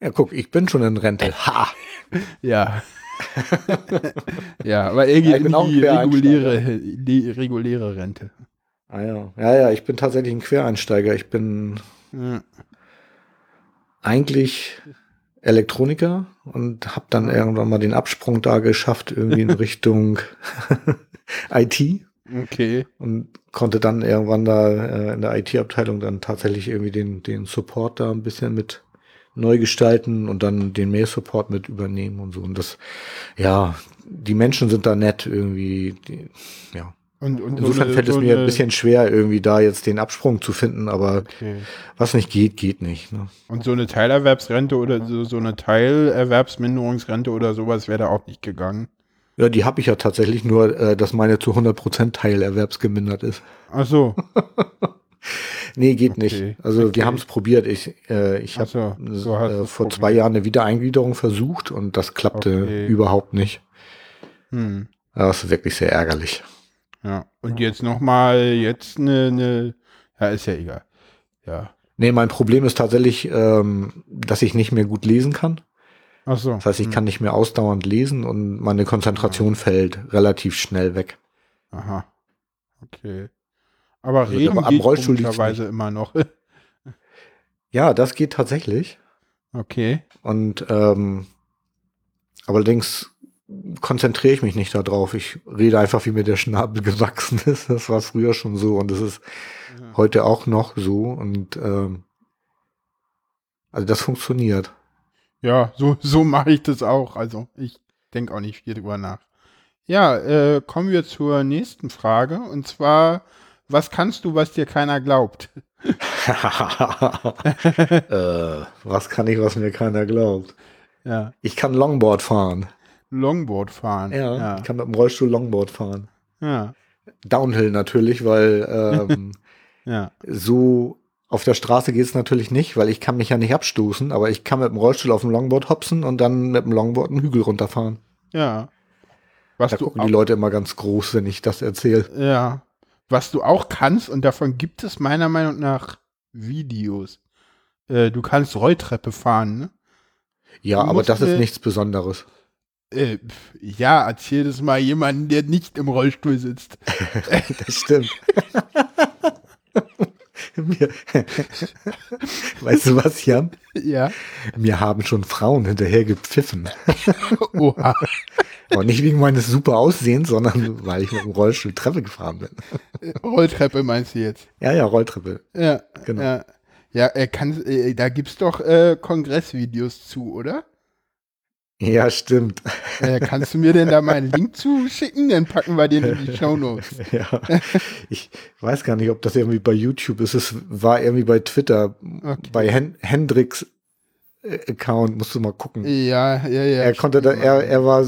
Ja, guck, ich bin schon in Rente. Ha! ja. ja, aber er geht ja, in die reguläre, die reguläre Rente. Ah ja. Ja, ja, ich bin tatsächlich ein Quereinsteiger. Ich bin ja. eigentlich Elektroniker und habe dann irgendwann mal den Absprung da geschafft, irgendwie in Richtung IT. Okay. Und konnte dann irgendwann da äh, in der IT-Abteilung dann tatsächlich irgendwie den, den Support da ein bisschen mit neu gestalten und dann den Mail-Support mit übernehmen und so. Und das, ja, die Menschen sind da nett irgendwie, die, ja. Und, und Insofern so eine, fällt es mir ein bisschen schwer, irgendwie da jetzt den Absprung zu finden, aber okay. was nicht geht, geht nicht. Ne? Und so eine Teilerwerbsrente oder so, so eine Teilerwerbsminderungsrente oder sowas wäre da auch nicht gegangen. Ja, die habe ich ja tatsächlich nur, äh, dass meine zu 100% Teilerwerbsgemindert ist. Ach so. nee, geht okay. nicht. Also okay. wir haben es probiert. Ich, äh, ich habe so, so äh, vor zwei Jahren eine Wiedereingliederung versucht und das klappte überhaupt nicht. Hm. Das ist wirklich sehr ärgerlich. Ja. Und jetzt nochmal, jetzt eine, eine, ja, ist ja egal. Ja. Nee, mein Problem ist tatsächlich, ähm, dass ich nicht mehr gut lesen kann. Ach so. Das heißt, ich hm. kann nicht mehr ausdauernd lesen und meine Konzentration ja. fällt relativ schnell weg. Aha. Okay. Aber also, reden aber am Rollstuhl komischerweise immer noch. ja, das geht tatsächlich. Okay. Und ähm, allerdings konzentriere ich mich nicht darauf. Ich rede einfach, wie mir der Schnabel gewachsen ist. Das war früher schon so und das ist ja. heute auch noch so. Und ähm, also das funktioniert. Ja, so, so mache ich das auch. Also ich denke auch nicht viel drüber nach. Ja, äh, kommen wir zur nächsten Frage. Und zwar, was kannst du, was dir keiner glaubt? äh, was kann ich, was mir keiner glaubt? Ja. Ich kann Longboard fahren. Longboard fahren. Ja, ja, ich kann mit dem Rollstuhl Longboard fahren. Ja. Downhill natürlich, weil ähm, ja. so Auf der Straße geht es natürlich nicht, weil ich kann mich ja nicht abstoßen, aber ich kann mit dem Rollstuhl auf dem Longboard hopsen und dann mit dem Longboard einen Hügel runterfahren. Ja. Was da gucken die Leute immer ganz groß, wenn ich das erzähle. Ja. Was du auch kannst, und davon gibt es meiner Meinung nach Videos. Äh, du kannst Rolltreppe fahren, ne? Ja, du aber das ist nichts Besonderes. Äh, ja, erzähl das mal jemanden, der nicht im Rollstuhl sitzt. das stimmt. Mir, weißt du was, Jan? Ja. Mir haben schon Frauen hinterher gepfiffen. Oha. Aber nicht wegen meines super Aussehens, sondern weil ich mit dem Rollstuhl Treppe gefahren bin. Rolltreppe meinst du jetzt? Ja, ja, Rolltreppe. Ja, genau. Ja, ja er kann, äh, da gibt's doch äh, Kongressvideos zu, oder? Ja, stimmt. Äh, kannst du mir denn da mal einen Link zuschicken? Dann packen wir den in die Show Notes. ja, ich weiß gar nicht, ob das irgendwie bei YouTube ist. Es war irgendwie bei Twitter, okay. bei Hen Hendricks äh, Account, musst du mal gucken. Ja, ja, ja. Er konnte da, er, er war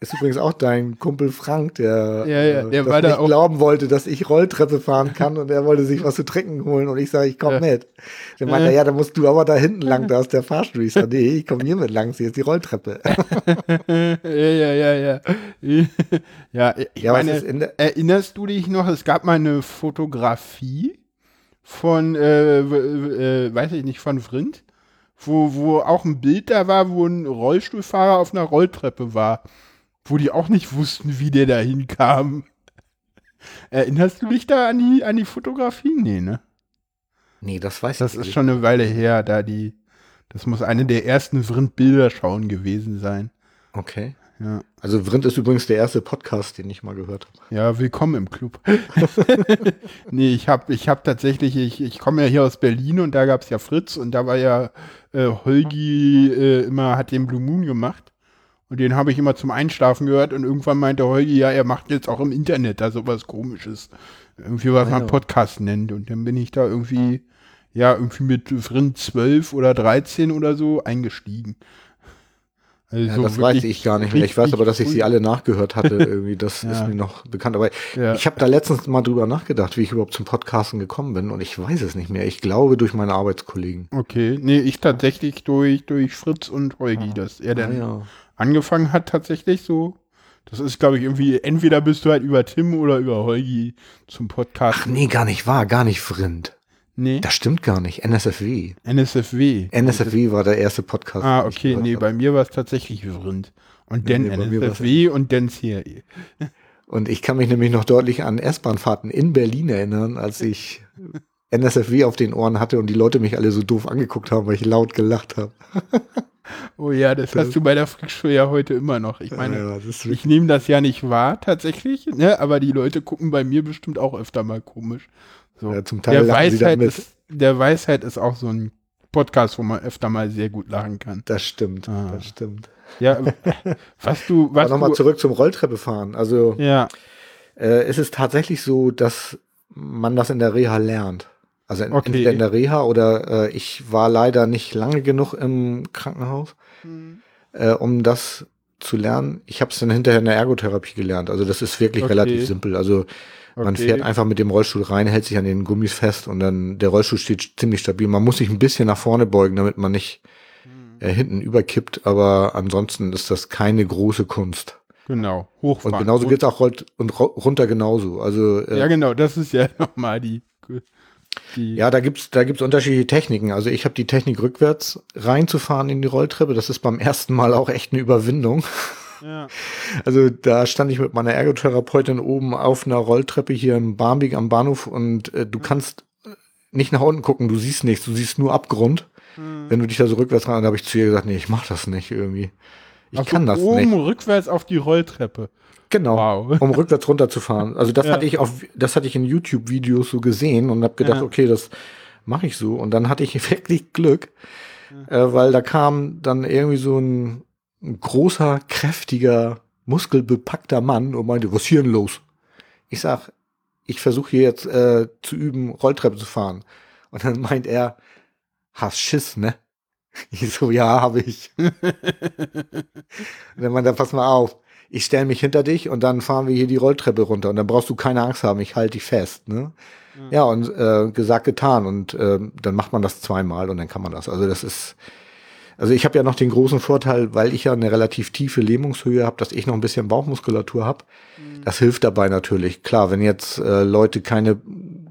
ist übrigens auch dein Kumpel Frank, der, ja, ja, der äh, nicht glauben wollte, dass ich Rolltreppe fahren kann und er wollte sich was zu trinken holen und ich sage, ich komm ja. mit. Der meinte, ja, da musst du aber da hinten lang, da ist der Fahrstuhl. Ich sage, nee, ich komme hier mit lang, hier ist die Rolltreppe. ja, ja, ja, ja. ja, ich ja, meine, erinnerst du dich noch, es gab mal eine Fotografie von, äh, äh, weiß ich nicht, von Vrind, wo, wo auch ein Bild da war, wo ein Rollstuhlfahrer auf einer Rolltreppe war wo die auch nicht wussten, wie der da hinkam. Erinnerst du dich da an die, an die Fotografie? Nee, ne? Nee, das weiß das ich nicht. Das ist schon eine Weile her, da die, das muss eine der ersten Vrind-Bilderschauen gewesen sein. Okay. Ja. Also Vrind ist übrigens der erste Podcast, den ich mal gehört habe. Ja, willkommen im Club. nee, ich habe ich hab tatsächlich, ich, ich komme ja hier aus Berlin und da gab es ja Fritz und da war ja äh, Holgi äh, immer, hat den Blue Moon gemacht. Und den habe ich immer zum Einschlafen gehört und irgendwann meinte Holgi, ja, er macht jetzt auch im Internet da sowas komisches. Irgendwie, was man Podcast nennt. Und dann bin ich da irgendwie, ja, irgendwie mit Vrind 12 oder 13 oder so eingestiegen. Also ja, das weiß ich gar nicht mehr. Ich weiß aber, dass ich sie alle nachgehört hatte. Irgendwie, das ja. ist mir noch bekannt. Aber ja. ich habe da letztens mal drüber nachgedacht, wie ich überhaupt zum Podcasten gekommen bin. Und ich weiß es nicht mehr. Ich glaube durch meine Arbeitskollegen. Okay, nee, ich tatsächlich durch, durch Fritz und Holgi, dass er dann ah, angefangen hat tatsächlich so. Das ist, glaube ich, irgendwie, entweder bist du halt über Tim oder über Holgi zum Podcast. Ach nee, gar nicht wahr, gar nicht Vrind. Nee. Das stimmt gar nicht. NSFW. NSFW. NSFW war der erste Podcast. Ah, okay, nee, bei mir war es tatsächlich Vrind. Und dann nee, NSFW und dann CRE. Und ich kann mich nämlich noch deutlich an S-Bahn-Fahrten in Berlin erinnern, als ich NSFW auf den Ohren hatte und die Leute mich alle so doof angeguckt haben, weil ich laut gelacht habe. Oh ja, das, das hast du bei der Freakshow ja heute immer noch. Ich meine, ja, ich nehme das ja nicht wahr tatsächlich, ne? aber die Leute gucken bei mir bestimmt auch öfter mal komisch. So. Ja, zum Teil der, Weisheit ist, der Weisheit ist auch so ein Podcast, wo man öfter mal sehr gut lachen kann. Das stimmt, ah. das stimmt. Ja, was du, was nochmal zurück zum Rolltreppe fahren. Also, ja. äh, es ist tatsächlich so, dass man das in der Reha lernt. Also okay. entweder in der Reha oder äh, ich war leider nicht lange genug im Krankenhaus, mhm. äh, um das zu lernen. Ich habe es dann hinterher in der Ergotherapie gelernt. Also das ist wirklich okay. relativ simpel. Also man okay. fährt einfach mit dem Rollstuhl rein, hält sich an den Gummis fest und dann der Rollstuhl steht ziemlich stabil. Man muss sich ein bisschen nach vorne beugen, damit man nicht mhm. äh, hinten überkippt, aber ansonsten ist das keine große Kunst. Genau, hochfahren. Und genauso geht's auch rollt und runter genauso. Also äh, ja, genau, das ist ja nochmal die ja, da gibt's da gibt's unterschiedliche Techniken. Also ich habe die Technik rückwärts reinzufahren in die Rolltreppe. Das ist beim ersten Mal auch echt eine Überwindung. Ja. Also da stand ich mit meiner Ergotherapeutin oben auf einer Rolltreppe hier in Barmbek am Bahnhof und äh, du kannst nicht nach unten gucken, du siehst nichts, du siehst nur Abgrund. Hm. Wenn du dich da so rückwärts rein, da habe ich zu ihr gesagt, nee, ich mach das nicht irgendwie. Ich also kann das oben nicht. rückwärts auf die Rolltreppe. Genau, wow. um rückwärts runterzufahren. Also das ja. hatte ich auf, das hatte ich in YouTube-Videos so gesehen und habe gedacht, ja. okay, das mache ich so. Und dann hatte ich wirklich Glück, ja. äh, weil da kam dann irgendwie so ein, ein, großer, kräftiger, muskelbepackter Mann und meinte, was ist hier denn los? Ich sag, ich versuche hier jetzt äh, zu üben, Rolltreppe zu fahren. Und dann meint er, hast Schiss, ne? Ich so, ja, habe ich. und dann meint er, pass mal auf ich stelle mich hinter dich und dann fahren wir hier die Rolltreppe runter und dann brauchst du keine Angst haben, ich halte dich fest. Ne? Ja, und äh, gesagt, getan und äh, dann macht man das zweimal und dann kann man das. Also das ist, also ich habe ja noch den großen Vorteil, weil ich ja eine relativ tiefe Lähmungshöhe habe, dass ich noch ein bisschen Bauchmuskulatur habe. Mhm. Das hilft dabei natürlich. Klar, wenn jetzt äh, Leute keine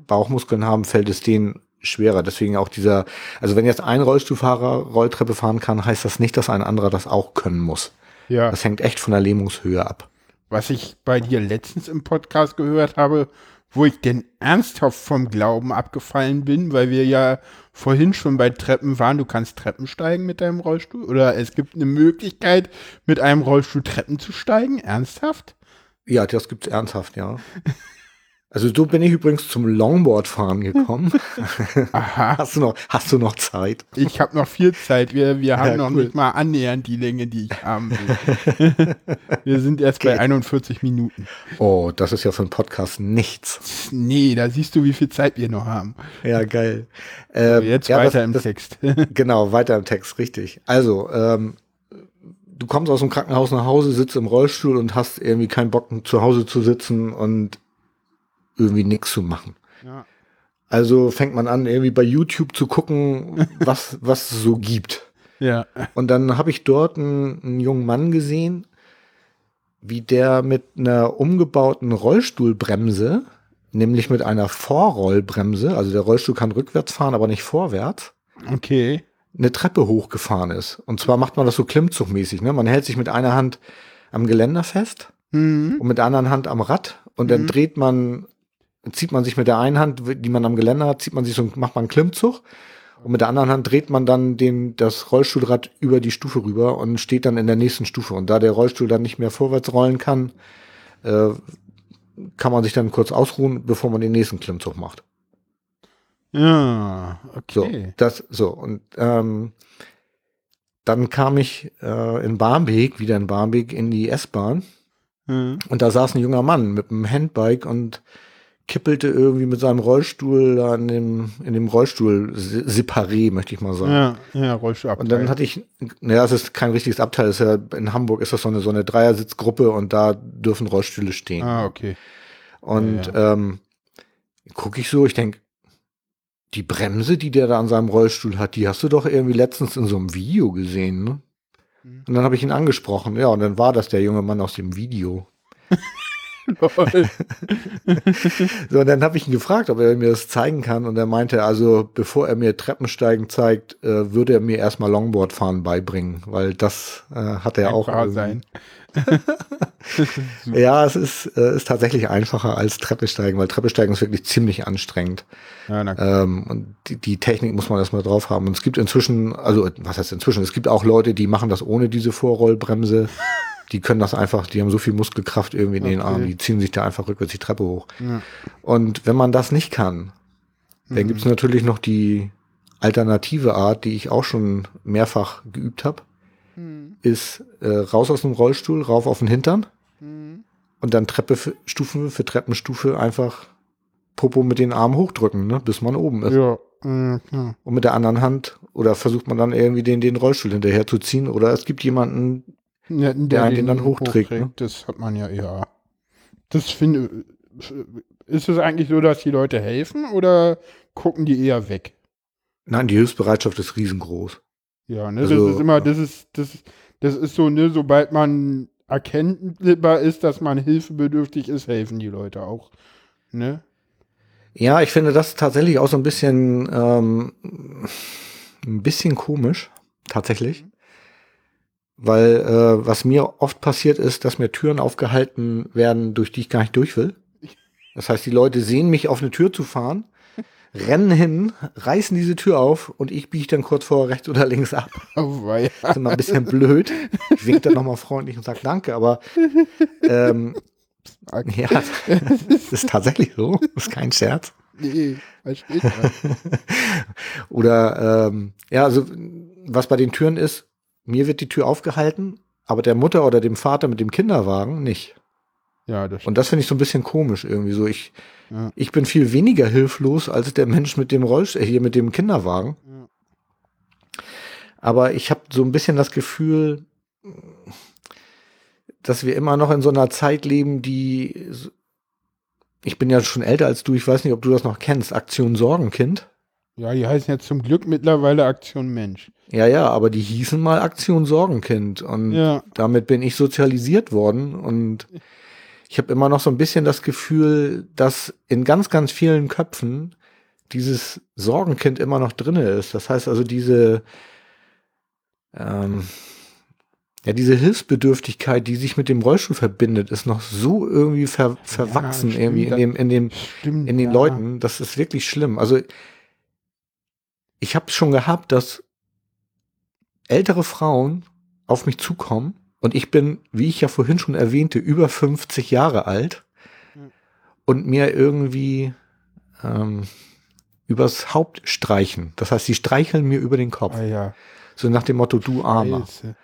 Bauchmuskeln haben, fällt es denen schwerer. Deswegen auch dieser, also wenn jetzt ein Rollstuhlfahrer Rolltreppe fahren kann, heißt das nicht, dass ein anderer das auch können muss. Ja. Das hängt echt von der Lähmungshöhe ab. Was ich bei dir letztens im Podcast gehört habe, wo ich denn ernsthaft vom Glauben abgefallen bin, weil wir ja vorhin schon bei Treppen waren, du kannst Treppen steigen mit deinem Rollstuhl oder es gibt eine Möglichkeit, mit einem Rollstuhl Treppen zu steigen, ernsthaft? Ja, das gibt's ernsthaft, ja. Also so bin ich übrigens zum Longboard-Fahren gekommen. Aha. Hast du noch, hast du noch Zeit? Ich habe noch viel Zeit. Wir, wir haben ja, noch cool. nicht mal annähernd die Länge, die ich haben will. wir sind erst okay. bei 41 Minuten. Oh, das ist ja für einen Podcast nichts. Nee, da siehst du, wie viel Zeit wir noch haben. Ja, geil. Ähm, jetzt ja, weiter das, im das, Text. genau, weiter im Text, richtig. Also, ähm, du kommst aus dem Krankenhaus nach Hause, sitzt im Rollstuhl und hast irgendwie keinen Bock, zu Hause zu sitzen und irgendwie nichts zu machen. Ja. Also fängt man an, irgendwie bei YouTube zu gucken, was, was es so gibt. Ja. Und dann habe ich dort einen, einen jungen Mann gesehen, wie der mit einer umgebauten Rollstuhlbremse, nämlich mit einer Vorrollbremse, also der Rollstuhl kann rückwärts fahren, aber nicht vorwärts. Okay. Eine Treppe hochgefahren ist. Und zwar macht man das so klimmzugmäßig, ne? Man hält sich mit einer Hand am Geländer fest mhm. und mit der anderen Hand am Rad und dann mhm. dreht man zieht man sich mit der einen Hand, die man am Geländer hat, zieht man sich so, macht man einen Klimmzug. Und mit der anderen Hand dreht man dann den, das Rollstuhlrad über die Stufe rüber und steht dann in der nächsten Stufe. Und da der Rollstuhl dann nicht mehr vorwärts rollen kann, äh, kann man sich dann kurz ausruhen, bevor man den nächsten Klimmzug macht. Ja, okay. So, das, so, und ähm, dann kam ich äh, in Barmbek, wieder in Barmbek, in die S-Bahn. Mhm. Und da saß ein junger Mann mit einem Handbike und kippelte irgendwie mit seinem Rollstuhl da in dem, in dem Rollstuhl separé, möchte ich mal sagen. Ja, ja, Rollstuhlabteil. Und dann hatte ich, naja, es ist kein richtiges Abteil, ist ja, in Hamburg ist das so eine, so eine Dreiersitzgruppe und da dürfen Rollstühle stehen. Ah, okay. Und ja, ja. ähm, gucke ich so, ich denke, die Bremse, die der da an seinem Rollstuhl hat, die hast du doch irgendwie letztens in so einem Video gesehen, ne? Mhm. Und dann habe ich ihn angesprochen, ja, und dann war das der junge Mann aus dem Video. so, und dann habe ich ihn gefragt, ob er mir das zeigen kann. Und er meinte, also bevor er mir Treppensteigen zeigt, äh, würde er mir erstmal Longboardfahren beibringen, weil das äh, hat er auch. Sein. ja, es ist, äh, ist tatsächlich einfacher als Treppesteigen, weil Treppesteigen ist wirklich ziemlich anstrengend. Ja, ähm, und die, die Technik muss man erstmal drauf haben. Und es gibt inzwischen, also was heißt inzwischen, es gibt auch Leute, die machen das ohne diese Vorrollbremse die können das einfach, die haben so viel Muskelkraft irgendwie in okay. den Armen, die ziehen sich da einfach rückwärts die Treppe hoch. Ja. Und wenn man das nicht kann, dann mhm. gibt es natürlich noch die alternative Art, die ich auch schon mehrfach geübt habe, mhm. ist äh, raus aus dem Rollstuhl, rauf auf den Hintern mhm. und dann Treppe für, Stufe für Treppenstufe einfach Popo mit den Armen hochdrücken, ne, bis man oben ist. Ja. Mhm, und mit der anderen Hand oder versucht man dann irgendwie den, den Rollstuhl hinterher zu ziehen oder es gibt jemanden, ja, der, der den, den, dann hochträgt. hochträgt ne? Das hat man ja eher. Das finde ist es eigentlich so, dass die Leute helfen oder gucken die eher weg? Nein, die Hilfsbereitschaft ist riesengroß. Ja, ne, also, das ist immer, das ist, das, das ist so, ne, sobald man erkennbar ist, dass man hilfebedürftig ist, helfen die Leute auch. Ne? Ja, ich finde das tatsächlich auch so ein bisschen, ähm, ein bisschen komisch, tatsächlich. Weil äh, was mir oft passiert ist, dass mir Türen aufgehalten werden, durch die ich gar nicht durch will. Das heißt, die Leute sehen mich auf eine Tür zu fahren, rennen hin, reißen diese Tür auf und ich biege dann kurz vor rechts oder links ab. Oh, ja. Das ist immer ein bisschen blöd. Ich wink dann nochmal freundlich und sage Danke, aber ähm, ja, das ist tatsächlich so. Das ist kein Scherz. Nee, versteht Oder ähm, ja, also was bei den Türen ist, mir wird die Tür aufgehalten, aber der Mutter oder dem Vater mit dem Kinderwagen nicht. Ja, das Und das finde ich so ein bisschen komisch irgendwie so. Ich, ja. ich bin viel weniger hilflos als der Mensch mit dem Rollstuhl, äh, hier mit dem Kinderwagen. Ja. Aber ich habe so ein bisschen das Gefühl, dass wir immer noch in so einer Zeit leben, die ich bin ja schon älter als du, ich weiß nicht, ob du das noch kennst, Aktion Sorgenkind. Ja, die heißen ja zum Glück mittlerweile Aktion Mensch. Ja, ja, aber die hießen mal Aktion Sorgenkind und Ja. damit bin ich sozialisiert worden und ich habe immer noch so ein bisschen das Gefühl, dass in ganz, ganz vielen Köpfen dieses Sorgenkind immer noch drinne ist. Das heißt also diese, ähm, ja, diese Hilfsbedürftigkeit, die sich mit dem Rollstuhl verbindet, ist noch so irgendwie ver verwachsen stimmt, irgendwie in dem, in dem, Stimmt. in den ja. Leuten. Das ist wirklich schlimm. Also ich habe schon gehabt, dass ältere Frauen auf mich zukommen und ich bin, wie ich ja vorhin schon erwähnte, über 50 Jahre alt Hm. und mir irgendwie ähm, übers Haupt streichen. Das heißt, sie streicheln mir über den Kopf. Ah ja. So nach dem Motto, du Armer. Scheiße.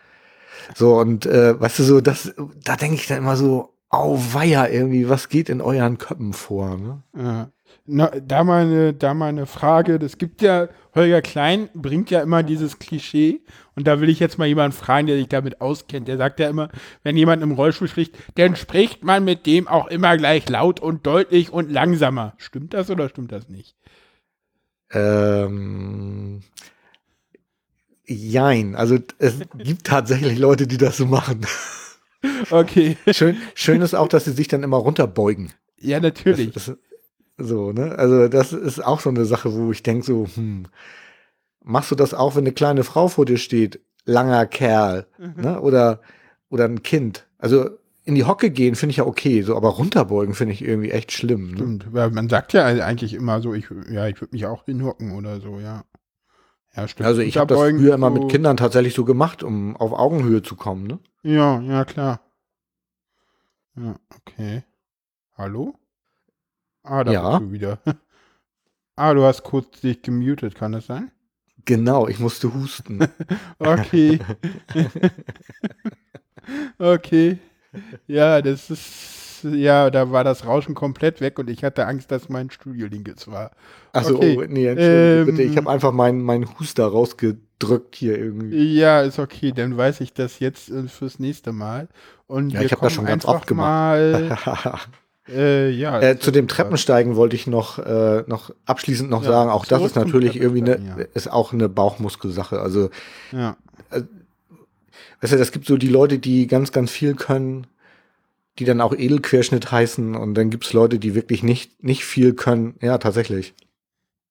So, und äh, weißt du, so, das, da denke ich dann immer so, auweia irgendwie, was geht in euren Köppen vor? Ne? Ja. Na, da mal eine, da mal eine Frage. Das gibt ja, Holger Klein bringt ja immer dieses Klischee. Und da will ich jetzt mal jemanden fragen, der sich damit auskennt. Der sagt ja immer, wenn jemand im Rollstuhl spricht, dann spricht man mit dem auch immer gleich laut und deutlich und langsamer. Stimmt das oder stimmt das nicht? Ähm, jein, also es gibt tatsächlich Leute, die das so machen. Okay. Schön, schön ist auch, dass sie sich dann immer runterbeugen. Ja, natürlich. Das, das, so, ne? Also das ist auch so eine Sache, wo ich denke so, hm, machst du das auch, wenn eine kleine Frau vor dir steht, langer Kerl, Mhm. ne? Oder oder ein Kind. Also in die Hocke gehen finde ich ja okay, so, aber runterbeugen finde ich irgendwie echt schlimm. Ne? Stimmt. Weil man sagt ja eigentlich immer so, ich, ja, ich würde mich auch hinhocken oder so, ja. Ja, stimmt. Also ich habe das früher immer so- mit Kindern tatsächlich so gemacht, um auf Augenhöhe zu kommen. Ne? Ja, ja, klar. Ja, okay. Hallo? Ah, da Ja. bist du wieder. Ah, du hast kurz dich gemutet, kann das sein? Genau, ich musste husten. Okay. okay. Ja, das ist, ja, da war das Rauschen komplett weg und ich hatte Angst, dass mein Studiolink jetzt war. Achso, Okay. oh, nee, Ähm, bitte. Ich habe einfach meinen meinen Huster rausgedrückt hier irgendwie. Ja, ist okay, dann weiß ich das jetzt äh, fürs nächste Mal. Und Ja, wir ich hab das schon ganz oft gemacht. Mal, äh, ja, äh, es zu dem. Treppensteigen wollte ich noch, äh, noch abschließend noch Ja, sagen, auch das ist natürlich irgendwie eine, Treppensteigen, ist auch eine Bauchmuskelsache. Also, Ja. weißt du, das gibt so die Leute, die ganz, ganz viel können, die dann auch Edelquerschnitt heißen und dann gibt's Leute, die wirklich nicht, nicht viel können. Ja, tatsächlich.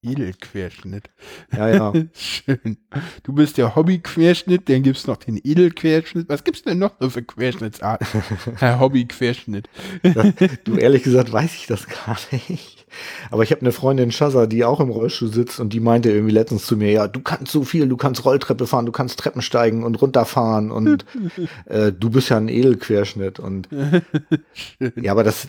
Edelquerschnitt. Ja, ja. Schön. Du bist der Hobbyquerschnitt, dann gibt's noch den Edelquerschnitt. Was gibt's denn noch so für Querschnittsarten? Herr Hobbyquerschnitt. Du, ehrlich gesagt, weiß ich das gar nicht. Aber ich habe eine Freundin Shazza, die auch im Rollstuhl sitzt und die meinte irgendwie letztens zu mir, ja, du kannst so viel, du kannst Rolltreppe fahren, du kannst Treppen steigen und runterfahren und äh, du bist ja ein Edelquerschnitt und ja, aber das,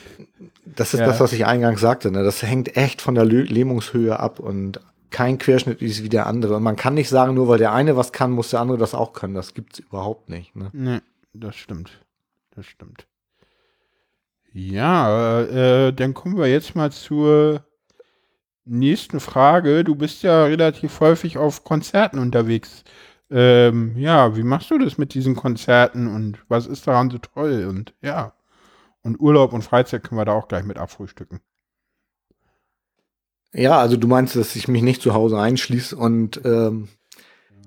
das ist Ja. das, was ich eingangs sagte, ne? Das hängt echt von der Lö- Lähmungshöhe ab und kein Querschnitt ist wie der andere. Und man kann nicht sagen, nur weil der eine was kann, muss der andere das auch können. Das gibt's überhaupt nicht. Ne? Nee, das stimmt. Das stimmt. Ja, äh, dann kommen wir jetzt mal zur nächsten Frage. Du bist ja relativ häufig auf Konzerten unterwegs. Ähm, ja, wie machst du das mit diesen Konzerten und was ist daran so toll? Und ja, und Urlaub und Freizeit können wir da auch gleich mit abfrühstücken. Ja, also du meinst, dass ich mich nicht zu Hause einschließe und ähm,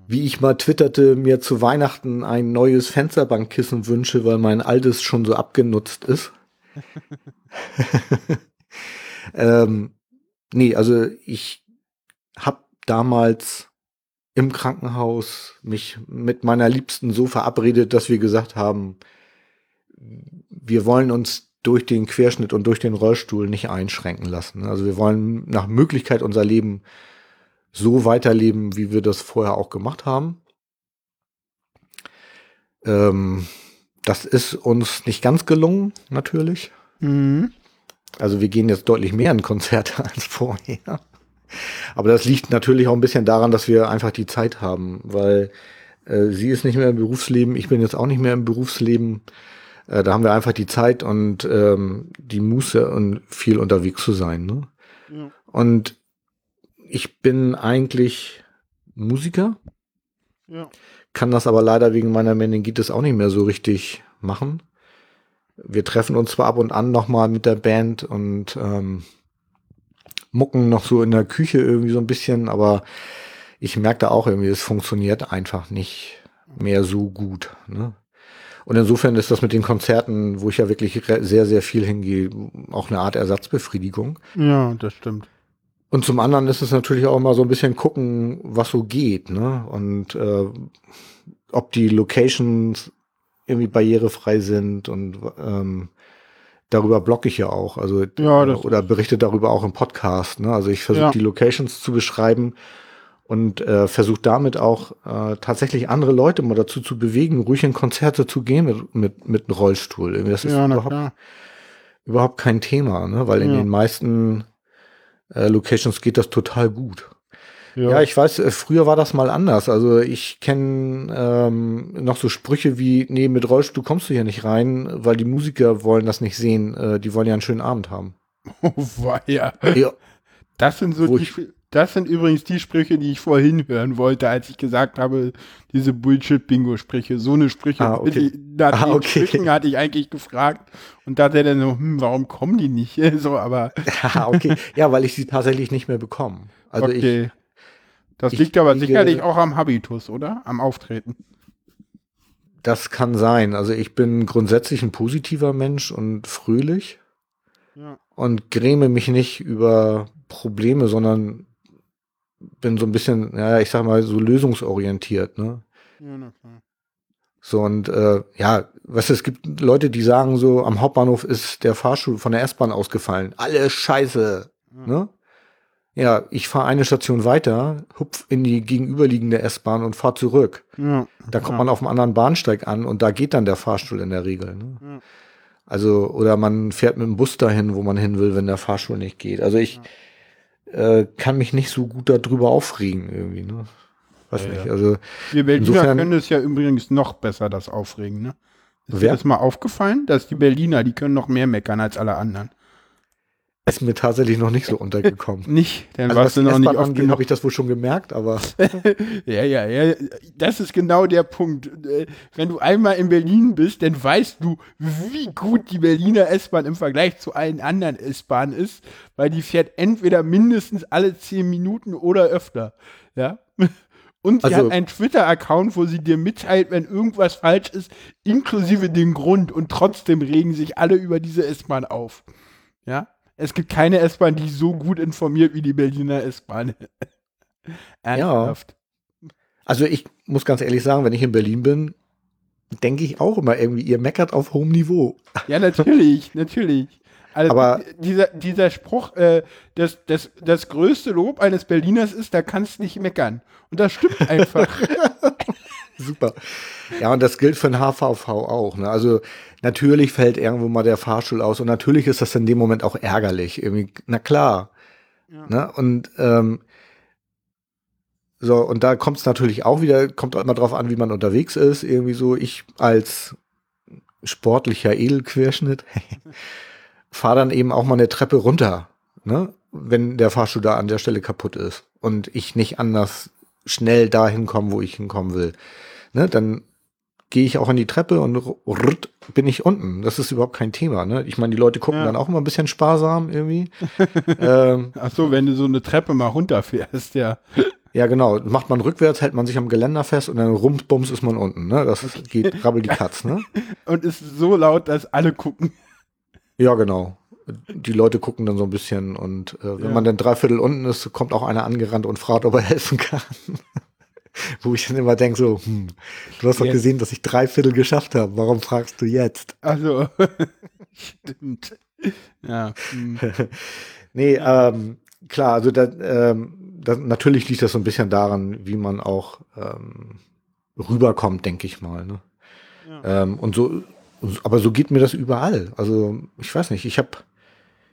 wie ich mal twitterte, mir zu Weihnachten ein neues Fensterbankkissen wünsche, weil mein altes schon so abgenutzt ist. ähm, nee, also ich habe damals im Krankenhaus mich mit meiner Liebsten so verabredet, dass wir gesagt haben, wir wollen uns durch den Querschnitt und durch den Rollstuhl nicht einschränken lassen. Also wir wollen nach Möglichkeit unser Leben so weiterleben, wie wir das vorher auch gemacht haben. Ähm, das ist uns nicht ganz gelungen, natürlich. Mhm. Also wir gehen jetzt deutlich mehr in Konzerte als vorher. Aber das liegt natürlich auch ein bisschen daran, dass wir einfach die Zeit haben, weil äh, sie ist nicht mehr im Berufsleben, ich bin jetzt auch nicht mehr im Berufsleben. Äh, da haben wir einfach die Zeit und ähm, die Muße und viel unterwegs zu sein. Ne? Ja. Und ich bin eigentlich Musiker, Ja. kann das aber leider wegen meiner Meningitis auch nicht mehr so richtig machen. wir treffen uns zwar ab und an nochmal mit der Band und ähm, mucken noch so in der Küche irgendwie so ein bisschen, aber ich merke da auch irgendwie, es funktioniert einfach nicht mehr so gut. Ne? Und insofern ist das mit den Konzerten, wo ich ja wirklich sehr, sehr viel hingehe, auch eine Art Ersatzbefriedigung. Ja, das stimmt. Und zum anderen ist es natürlich auch immer so ein bisschen gucken, was so geht, ne? Und äh, ob die Locations irgendwie barrierefrei sind und ähm, darüber blogge ich ja auch, also ja, oder berichte darüber auch im Podcast. Ne? Also ich versuche ja. die Locations zu beschreiben und äh, versuche damit auch äh, tatsächlich andere Leute mal dazu zu bewegen, ruhig in Konzerte zu gehen mit mit mit einem Rollstuhl. Das ist ja, überhaupt, überhaupt kein Thema, ne? weil in den meisten äh, Locations geht das total gut. Ja. ja, ich weiß, äh, früher war das mal anders. Also ich kenne ähm, noch so Sprüche wie, nee, mit Rollstuhl kommst du hier nicht rein, weil die Musiker wollen das nicht sehen. Äh, die wollen ja einen schönen Abend haben. Oh, ja. ja. Das sind so die, das sind übrigens die Sprüche, die ich vorhin hören wollte, als ich gesagt habe, diese Bullshit-Bingo-Sprüche. So eine Sprüche. Ah, okay. nach ah, okay. Sprüchen hatte ich eigentlich gefragt. Und da hat er dann so, hm, warum kommen die nicht? so, aber. ah, okay. Ja, weil ich sie tatsächlich nicht mehr bekomme. Also okay. ich das ich liegt aber sicherlich auch am Habitus, oder? Am Auftreten. Das kann sein. Also ich bin grundsätzlich ein positiver Mensch und fröhlich. Ja. Und gräme mich nicht über Probleme, sondern bin so ein bisschen, ja, ich sag mal, so lösungsorientiert, ne? Ja, na klar. So und äh, ja, was es gibt Leute, die sagen so, am Hauptbahnhof ist der Fahrstuhl von der S-Bahn ausgefallen. Alle Scheiße, ja. ne? Ja, ich fahre eine Station weiter, hupf in die gegenüberliegende S-Bahn und fahr zurück. Ja, da kommt ja. man auf einem anderen Bahnsteig an und da geht dann der Fahrstuhl in der Regel. Ne? Also, oder man fährt mit dem Bus dahin, wo man hin will, wenn der Fahrstuhl nicht geht. Also ich äh, kann mich nicht so gut darüber aufregen irgendwie. Ne? Weiß nicht. Also wir Berliner insofern, können es ja übrigens noch besser, das Aufregen. Ne? Ist wer? dir das mal aufgefallen, dass die Berliner, die können noch mehr meckern als alle anderen? Ist mir tatsächlich noch nicht so untergekommen. nicht, dann also warst du noch nicht oft genug. habe ich das wohl schon gemerkt, aber. ja, ja, ja. Das ist genau der Punkt. Äh, wenn du einmal in Berlin bist, dann weißt du, wie gut die Berliner S-Bahn im Vergleich zu allen anderen S-Bahnen ist, weil die fährt entweder mindestens alle zehn Minuten oder öfter. Ja. Und sie also, hat einen Twitter-Account, wo sie dir mitteilt, wenn irgendwas falsch ist, inklusive den Grund. Und trotzdem regen sich alle über diese S-Bahn auf. Ja es gibt keine S-Bahn, die so gut informiert wie die Berliner S-Bahn. Ernsthaft. Ja. Also ich muss ganz ehrlich sagen, wenn ich in Berlin bin, denke ich auch immer irgendwie, ihr meckert auf hohem Niveau. Ja, natürlich, natürlich. Also Aber dieser, dieser Spruch, äh, das, das, das größte Lob eines Berliners ist, da kannst du nicht meckern. Und das stimmt einfach. Super. Ja, und das gilt für den HVV auch. Ne? Also natürlich fällt irgendwo mal der Fahrstuhl aus und natürlich ist das in dem Moment auch ärgerlich. Irgendwie, na klar. Ja. Ne? Und ähm, so, und da kommt es natürlich auch wieder, kommt auch immer drauf an, wie man unterwegs ist. Irgendwie so, ich als sportlicher Edelquerschnitt fahre dann eben auch mal eine Treppe runter, ne? wenn der Fahrstuhl da an der Stelle kaputt ist und ich nicht anders schnell dahin komme, wo ich hinkommen will. Ne? Dann gehe ich auch an die Treppe und rrrt, bin ich unten. Das ist überhaupt kein Thema. Ne? Ich meine, die Leute gucken ja. dann auch immer ein bisschen sparsam irgendwie. ähm, Ach so, wenn du so eine Treppe mal runterfährst, ja. Ja, genau. Macht man rückwärts, hält man sich am Geländer fest und dann rumbums ist man unten. Ne? Das okay. geht rabbel die Katz. Ne? und ist so laut, dass alle gucken. Ja, genau die Leute gucken dann so ein bisschen und äh, wenn ja. man dann dreiviertel unten ist, kommt auch einer angerannt und fragt, ob er helfen kann. Wo ich dann immer denke, so, hm, du hast doch jetzt. gesehen, dass ich dreiviertel geschafft habe. Warum fragst du jetzt? Also, stimmt. Ja. Hm. nee, ähm, klar, also da, ähm, da, natürlich liegt das so ein bisschen daran, wie man auch ähm, rüberkommt, denke ich mal. Ne? Ja. Ähm, und so, aber so geht mir das überall. Also ich weiß nicht, ich habe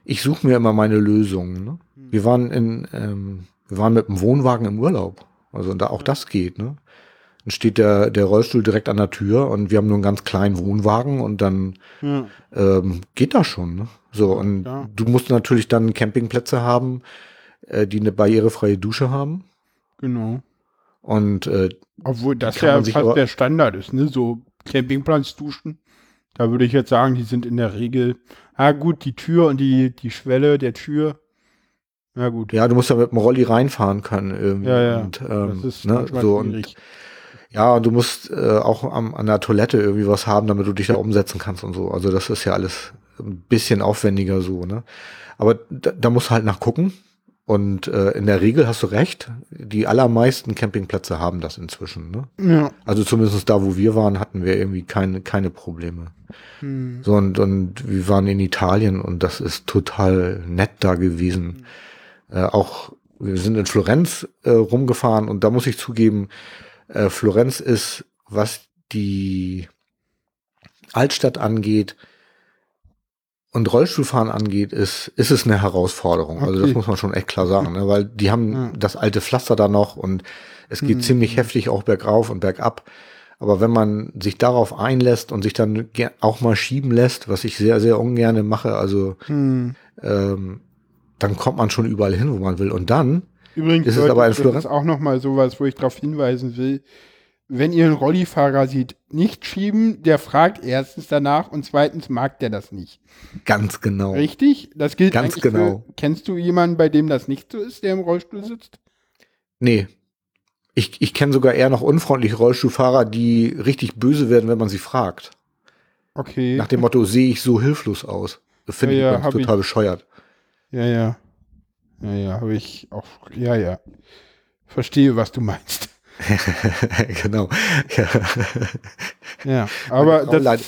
ich suche mir immer meine Lösungen. Ne? Wir hm. waren in, ähm, wir waren mit dem Wohnwagen im Urlaub. Also da auch das geht, ne? Dann steht der, der Rollstuhl direkt an der Tür und wir haben nur einen ganz kleinen Wohnwagen und dann ja. ähm, geht das schon, ne? So, und ja. du musst natürlich dann Campingplätze haben, äh, die eine barrierefreie Dusche haben. Genau. Und äh, obwohl das ja fast der Standard ist, ne? So Campingplatz duschen. Da würde ich jetzt sagen, die sind in der Regel, ah gut, die Tür und die, die Schwelle der Tür. Ja gut. Ja, du musst ja mit dem Rolli reinfahren können irgendwie. Ja, ja. Und, ähm, das ist ne, so und ja, und du musst äh, auch am, an der Toilette irgendwie was haben, damit du dich da umsetzen kannst und so. Also das ist ja alles ein bisschen aufwendiger so, ne? Aber da, da musst du halt nachgucken. Und äh, in der Regel hast du recht, die allermeisten Campingplätze haben das inzwischen. Ne? Ja. Also zumindest da, wo wir waren, hatten wir irgendwie keine, keine Probleme. Hm. So und, und wir waren in Italien und das ist total nett da gewesen. Äh, auch wir sind in Florenz äh, rumgefahren und da muss ich zugeben, äh, Florenz ist, was die Altstadt angeht und Rollstuhlfahren angeht, ist, ist es eine Herausforderung. Also das Okay. muss man schon echt klar sagen, ne? weil die haben Ja. das alte Pflaster da noch und es geht Mhm. ziemlich heftig auch bergauf und bergab. Aber wenn man sich darauf einlässt und sich dann auch mal schieben lässt, was ich sehr, sehr ungern mache, also Hm. ähm, dann kommt man schon überall hin, wo man will. Und dann, Übrigens, Ist es aber in Florenz? auch nochmal sowas, wo ich darauf hinweisen will. Wenn ihr einen Rollifahrer seht, nicht schieben, der fragt erstens danach und zweitens mag der das nicht. ganz genau. Richtig? Das gilt Ganz genau. Für, kennst du jemanden, bei dem das nicht so ist, der im Rollstuhl sitzt? Nee. Ich, ich kenne sogar eher noch unfreundliche Rollstuhlfahrer, die richtig böse werden, wenn man sie fragt. Okay. Nach dem Motto, sehe ich so hilflos aus. Finde Ja, ja, ich übrigens hab ich. total bescheuert. Ja, ja. Ja, ja, habe ich auch. Ja, ja. Verstehe, was du meinst. genau. Ja. Ja, aber das, leidet-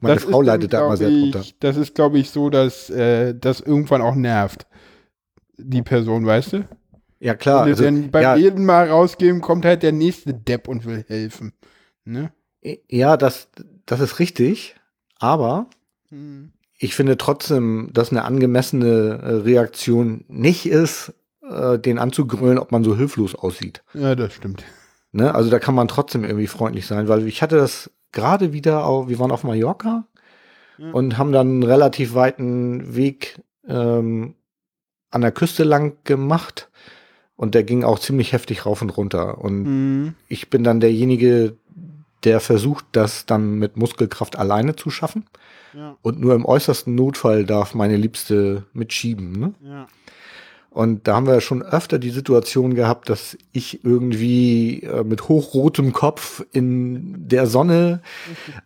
Meine das Frau ist leidet da immer sehr ich, drunter. Das ist, glaube ich, so, dass äh, das irgendwann auch nervt. Die Person, weißt du? Ja, klar. Und Also, beim ja, jeden Mal rausgeben, kommt halt der nächste Depp und will helfen. Ne? ja das, das ist richtig. Aber Hm. ich finde trotzdem, dass eine angemessene äh, Reaktion nicht ist, äh, den anzugrölen, ob man so hilflos aussieht. Ja, das stimmt. Ne? Also da kann man trotzdem irgendwie freundlich sein, weil ich hatte das gerade wieder, auf, wir waren auf Mallorca Ja. und haben dann einen relativ weiten Weg ähm, an der Küste lang gemacht und der ging auch ziemlich heftig rauf und runter. Und Hm. ich bin dann derjenige, der versucht, das dann mit Muskelkraft alleine zu schaffen. Ja, Und nur im äußersten Notfall darf meine Liebste mitschieben. Ne? ja. Und da haben wir schon öfter die Situation gehabt, dass ich irgendwie äh, mit hochrotem Kopf in der Sonne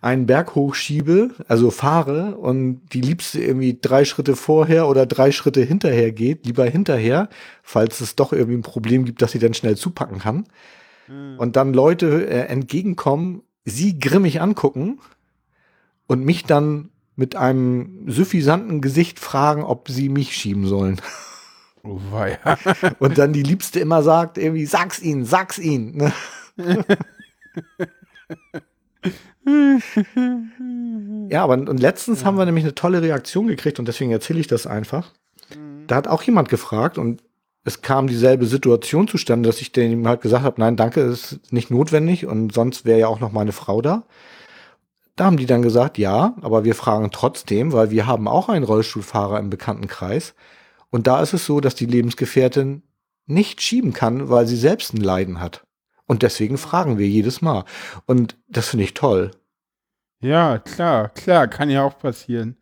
einen Berg hochschiebe, also fahre und die Liebste irgendwie drei Schritte vorher oder drei Schritte hinterher geht, lieber hinterher, falls es doch irgendwie ein Problem gibt, dass sie dann schnell zupacken kann. Hm. Und dann Leute äh, entgegenkommen, sie grimmig angucken und mich dann mit einem suffisanten Gesicht fragen, ob sie mich schieben sollen. Oh, weia. Und dann die Liebste immer sagt, irgendwie, sag's ihnen, sag's ihnen. Ne? ja, aber und letztens haben wir nämlich eine tolle Reaktion gekriegt und deswegen erzähle ich das einfach. Da hat auch jemand gefragt und es kam dieselbe Situation zustande, dass ich dem halt gesagt habe, nein, danke, ist nicht notwendig und sonst wäre ja auch noch meine Frau da. Da haben die dann gesagt, ja, aber wir fragen trotzdem, weil wir haben auch einen Rollstuhlfahrer im Bekanntenkreis. Und da ist es so, dass die Lebensgefährtin nicht schieben kann, weil sie selbst ein Leiden hat. Und deswegen fragen wir jedes Mal. Und das finde ich toll. Ja, klar, klar, kann ja auch passieren.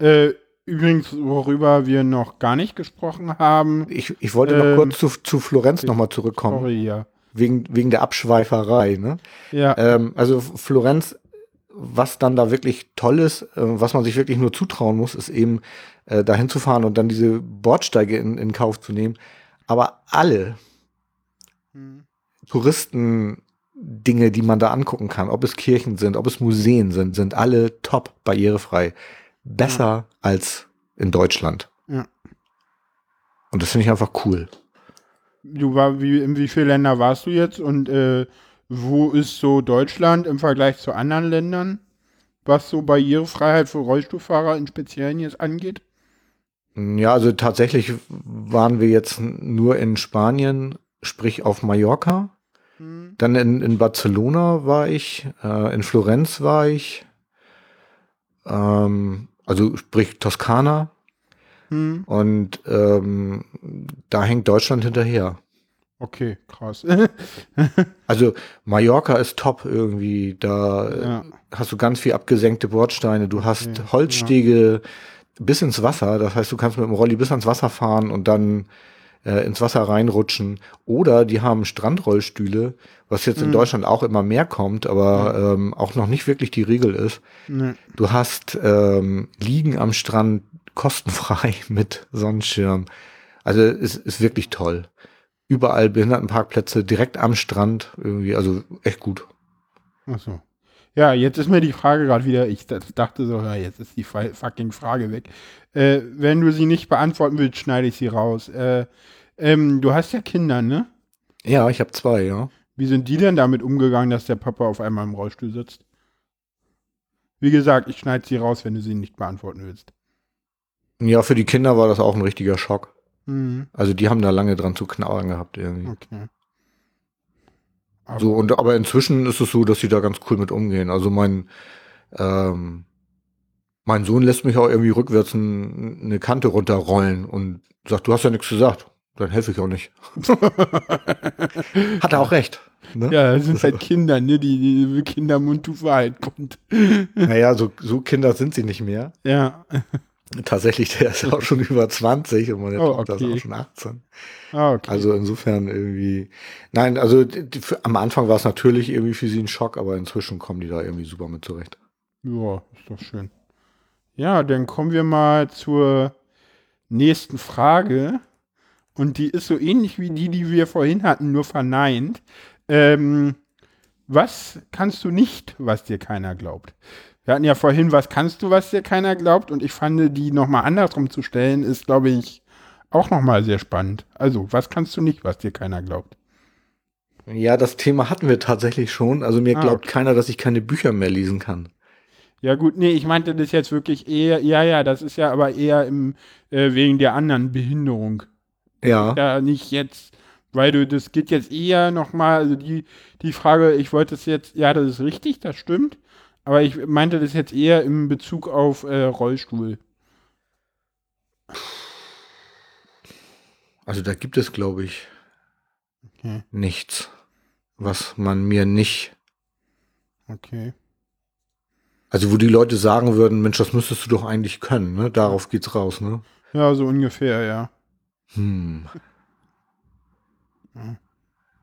Äh, übrigens, worüber wir noch gar nicht gesprochen haben, Ich, ich wollte noch Ähm, kurz zu, zu Florenz nochmal zurückkommen, sorry, ja. wegen, wegen der Abschweiferei. Ne? Ja, Ähm, also Florenz, was dann da wirklich toll ist, äh, was man sich wirklich nur zutrauen muss, ist eben äh, dahin zu fahren und dann diese Bordsteige in, in Kauf zu nehmen. Aber alle Hm. Touristen-Dinge, die man da angucken kann, ob es Kirchen sind, ob es Museen sind, sind alle top barrierefrei. Besser als in Deutschland. Ja. Und das finde ich einfach cool. du war, wie, in wie viele Länder warst du jetzt und äh, wo ist so Deutschland im Vergleich zu anderen Ländern, was so Barrierefreiheit für Rollstuhlfahrer in Speziellen jetzt angeht? Ja, also tatsächlich waren wir jetzt nur in Spanien, sprich auf Mallorca. Hm. Dann in, in Barcelona war ich, äh, in Florenz war ich, ähm, also sprich Toskana. Hm. Und ähm, da hängt Deutschland hinterher. Okay, krass. Also Mallorca ist top irgendwie. Da Ja. hast du ganz viel abgesenkte Bordsteine. Du hast Okay, Holzstege bis ins Wasser. Das heißt, du kannst mit dem Rolli bis ans Wasser fahren und dann äh, ins Wasser reinrutschen. Oder die haben Strandrollstühle, was jetzt in Mhm. Deutschland auch immer mehr kommt, aber ähm, auch noch nicht wirklich die Regel ist. Ne. Du hast ähm, Liegen am Strand kostenfrei mit Sonnenschirm. Also es ist wirklich toll. Überall Behindertenparkplätze direkt am Strand irgendwie, also echt gut. Ach so. Ja, jetzt ist mir die Frage gerade wieder, ich dachte so, ja, jetzt ist die fucking Frage weg. Äh, wenn du sie nicht beantworten willst, schneide ich sie raus. Äh, ähm, du hast ja Kinder, ne? Ja, ich habe zwei, ja. Wie sind die denn damit umgegangen, dass der Papa auf einmal im Rollstuhl sitzt? Wie gesagt, ich schneide sie raus, wenn du sie nicht beantworten willst. Ja, für die Kinder war das auch ein richtiger Schock. Mhm. Also die haben da lange dran zu knabbern gehabt irgendwie. Okay. Aber, So, und aber inzwischen ist es so, dass sie da ganz cool mit umgehen. Also mein, ähm, mein Sohn lässt mich auch irgendwie rückwärts ein, eine Kante runterrollen und sagt, du hast ja nichts gesagt. Dann helfe ich auch nicht. Hat er auch recht. Ne? ja, das sind halt Kinder, ne? Die, die Kindermundtuch Wahrheit kommt. Naja, so, so Kinder sind sie nicht mehr. Ja. Tatsächlich, der ist auch schon über 20 und meine Oh, Tochter okay. ist auch schon 18. Ah, okay. Also insofern irgendwie. Nein, also für, am Anfang war es natürlich irgendwie für sie ein Schock, aber inzwischen kommen die da irgendwie super mit zurecht. Ja, ist doch schön. Ja, dann kommen wir mal zur nächsten Frage. Und die ist so ähnlich wie die, die wir vorhin hatten, nur verneint. Ähm, was kannst du nicht, was dir keiner glaubt? Wir hatten ja vorhin, was kannst du, was dir keiner glaubt? Und ich fand, die nochmal andersrum zu stellen, ist, glaube ich, auch nochmal sehr spannend. Also, was kannst du nicht, was dir keiner glaubt? Ja, das Thema hatten wir tatsächlich schon. Also mir Ah, glaubt okay. keiner, dass ich keine Bücher mehr lesen kann. Ja, gut, nee, ich meinte das jetzt wirklich eher, ja, ja, das ist ja aber eher im, äh, wegen der anderen Behinderung. Ja. Ja, nicht jetzt, weil du, das geht jetzt eher nochmal, also die, die Frage, ich wollte es jetzt, ja, das ist richtig, das stimmt, aber ich meinte das jetzt eher im Bezug auf äh, Rollstuhl. Also da gibt es, glaube ich, Okay. nichts, was man mir nicht. Okay. Also wo die Leute sagen würden, Mensch, das müsstest du doch eigentlich können, ne? Darauf geht's raus, ne? Ja, so ungefähr, ja. Hm.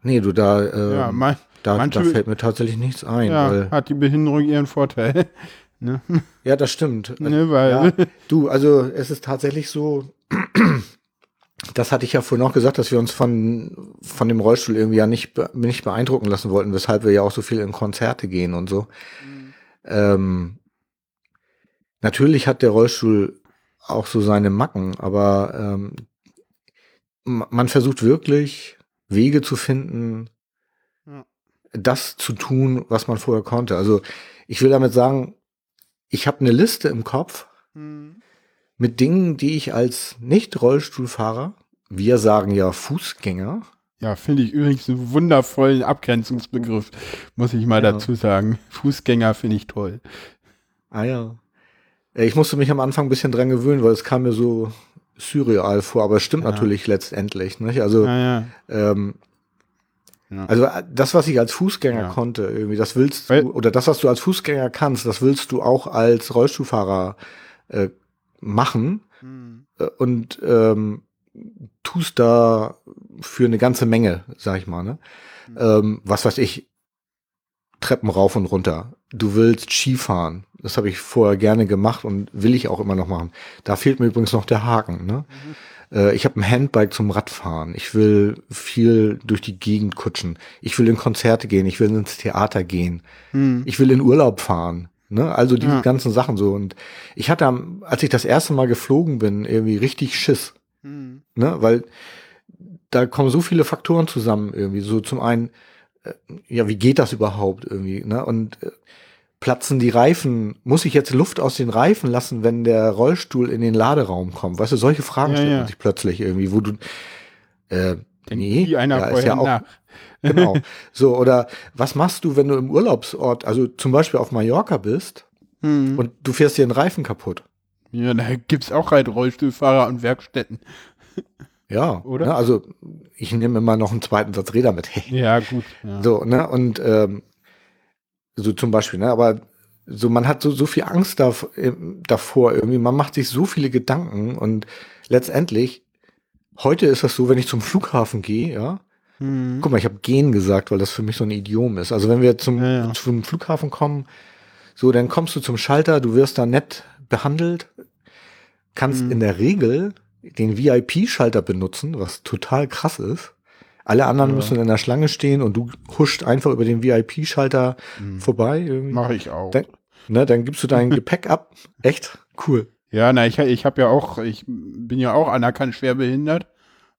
Nee, du, da, äh, ja, man, da, manche- da fällt mir tatsächlich nichts ein. ja, hat die Behinderung ihren Vorteil. ne? ja, das stimmt. ne, weil, Ja, du, also es ist tatsächlich so, das hatte ich ja vorhin auch gesagt, dass wir uns von, von dem Rollstuhl irgendwie ja nicht, nicht beeindrucken lassen wollten, weshalb wir ja auch so viel in Konzerte gehen und so. Ähm, natürlich hat der Rollstuhl auch so seine Macken, aber ähm, ma- man versucht wirklich Wege zu finden. Das zu tun, was man vorher konnte. Also ich will damit sagen, ich habe eine Liste im Kopf, Hm. mit Dingen, die ich als Nicht-Rollstuhlfahrer, wir sagen ja Fußgänger, Ja, finde ich übrigens einen wundervollen Abgrenzungsbegriff, muss ich mal Ja. dazu sagen. Fußgänger finde ich toll. ah ja, Äh, ich musste mich am Anfang ein bisschen dran gewöhnen, weil es kam mir so surreal vor, aber es stimmt Ja. natürlich letztendlich. Nicht? Also, Ja, ja. ähm, Ja. also äh, das, was ich als Fußgänger Ja. konnte, irgendwie, das willst du, oder das, was du als Fußgänger kannst, das willst du auch als Rollstuhlfahrer äh, machen. Hm. äh, und ähm, tust da für eine ganze Menge, sag ich mal, ne? Mhm. Ähm, was weiß ich, Treppen rauf und runter. Du willst Skifahren. Das habe ich vorher gerne gemacht und will ich auch immer noch machen. Da fehlt mir übrigens noch der Haken. Ne? Äh, ich habe ein Handbike zum Radfahren. Ich will viel durch die Gegend kutschen. Ich will in Konzerte gehen. Ich will ins Theater gehen Hm. ich will in Urlaub fahren. Ne? Also diese Ja. ganzen Sachen so. Und ich hatte, als ich das erste Mal geflogen bin, irgendwie richtig Schiss. Hm. Ne? Weil da kommen so viele Faktoren zusammen irgendwie. So zum einen, äh, ja, wie geht das überhaupt irgendwie? Ne? Und äh, platzen die Reifen? Muss ich jetzt Luft aus den Reifen lassen, wenn der Rollstuhl in den Laderaum kommt? Weißt du, solche Fragen Ja, stellt ja. man sich plötzlich irgendwie, wo du äh, nee, nie einer ja, ist ja auch, nach. Genau. So, oder was machst du, wenn du im Urlaubsort, also zum Beispiel auf Mallorca bist Hm. und du fährst dir einen Reifen kaputt? Ja, da gibt's auch halt Rollstuhlfahrer und Werkstätten. Ja, Oder? Ne, also ich nehme immer noch einen zweiten Satz Räder mit. Ja, gut. Ja. So, ne? Und ähm, so zum Beispiel, ne? Aber so, man hat so, so viel Angst da, äh, davor irgendwie, man macht sich so viele Gedanken und letztendlich, heute ist das so, wenn ich zum Flughafen gehe, ja, Hm. guck mal, ich habe gehen gesagt, weil das für mich so ein Idiom ist. Also wenn wir zum, Ja, ja. zum Flughafen kommen, so, dann kommst du zum Schalter, du wirst da nett behandelt, kannst Mhm. in der Regel den VIP-Schalter benutzen, was total krass ist. Alle anderen Ja. müssen in der Schlange stehen und du huscht einfach über den VIP-Schalter Hm. vorbei. Irgendwie. Mache ich auch. Dann- Ne, dann gibst du dein Gepäck ab. Echt cool. Ja, na, ich, ich habe ja auch, ich bin ja auch anerkannt schwerbehindert.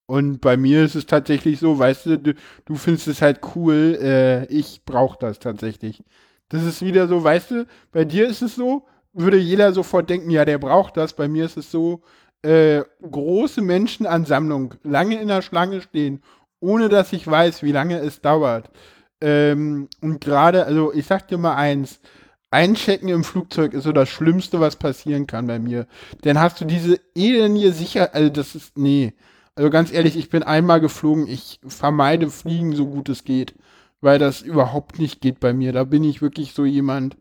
Und bei mir ist es tatsächlich so, weißt du, du, du findest es halt cool, äh, ich brauche das tatsächlich. Das ist wieder so, weißt du, bei dir ist es so, würde jeder sofort denken, ja, der braucht das. Bei mir ist es so, äh, große Menschenansammlung, lange in der Schlange stehen, ohne dass ich weiß, wie lange es dauert. Ähm, und gerade, also ich sag dir mal eins, Einchecken im Flugzeug ist so das Schlimmste, was passieren kann bei mir. Dann hast du diese elendige Sicherheit, also das ist, nee. Also ganz ehrlich, ich bin einmal geflogen, ich vermeide Fliegen so gut es geht, weil das überhaupt nicht geht bei mir. Da bin ich wirklich so jemand.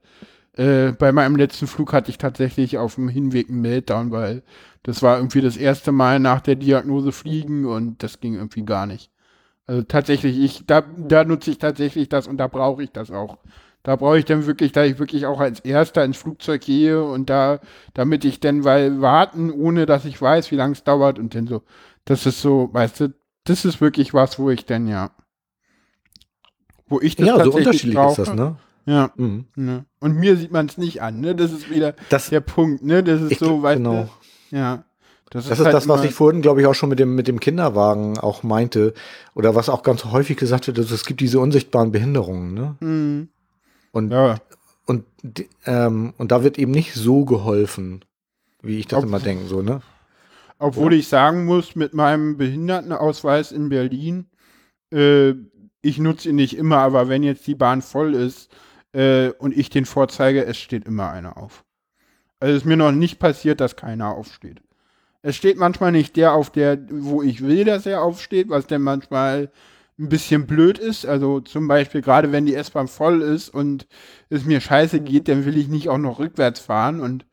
Äh, bei meinem letzten Flug hatte ich tatsächlich auf dem Hinweg einen Meltdown, weil das war irgendwie das erste Mal nach der Diagnose Fliegen und das ging irgendwie gar nicht. Also tatsächlich, ich, da, da nutze ich tatsächlich das und da brauche ich das auch. Da brauche ich dann wirklich, da ich wirklich auch als Erster ins Flugzeug gehe und da, damit ich dann, weil warten, ohne dass ich weiß, wie lange es dauert und dann so, das ist so, weißt du, das ist wirklich was, wo ich dann ja, wo ich das Ja, so tatsächlich unterschiedlich brauche. ist das, ne? Ja, Mhm. ne. Und mir sieht man es nicht an, ne? Das ist wieder Das, der Punkt, ne? Das ist ich, so, weißt genau. du, ja. Das ist halt das, was ich vorhin, glaube ich, auch schon mit dem, mit dem Kinderwagen auch meinte. Oder was auch ganz häufig gesagt wird, also es gibt diese unsichtbaren Behinderungen, ne? Hm, Und, ja, und, ähm, und da wird eben nicht so geholfen, wie ich das Ob- immer denke, so, ne? Obwohl ich sagen muss, mit meinem Behindertenausweis in Berlin, äh, ich nutze ihn nicht immer, aber wenn jetzt die Bahn voll ist äh, und ich den vorzeige, es steht immer einer auf. Also es ist mir noch nicht passiert, dass keiner aufsteht. Es steht manchmal nicht der auf der, wo ich will, dass er aufsteht, was dann manchmal ein bisschen blöd ist. Also zum Beispiel gerade wenn die S-Bahn voll ist und es mir scheiße geht, dann will ich nicht auch noch rückwärts fahren. Und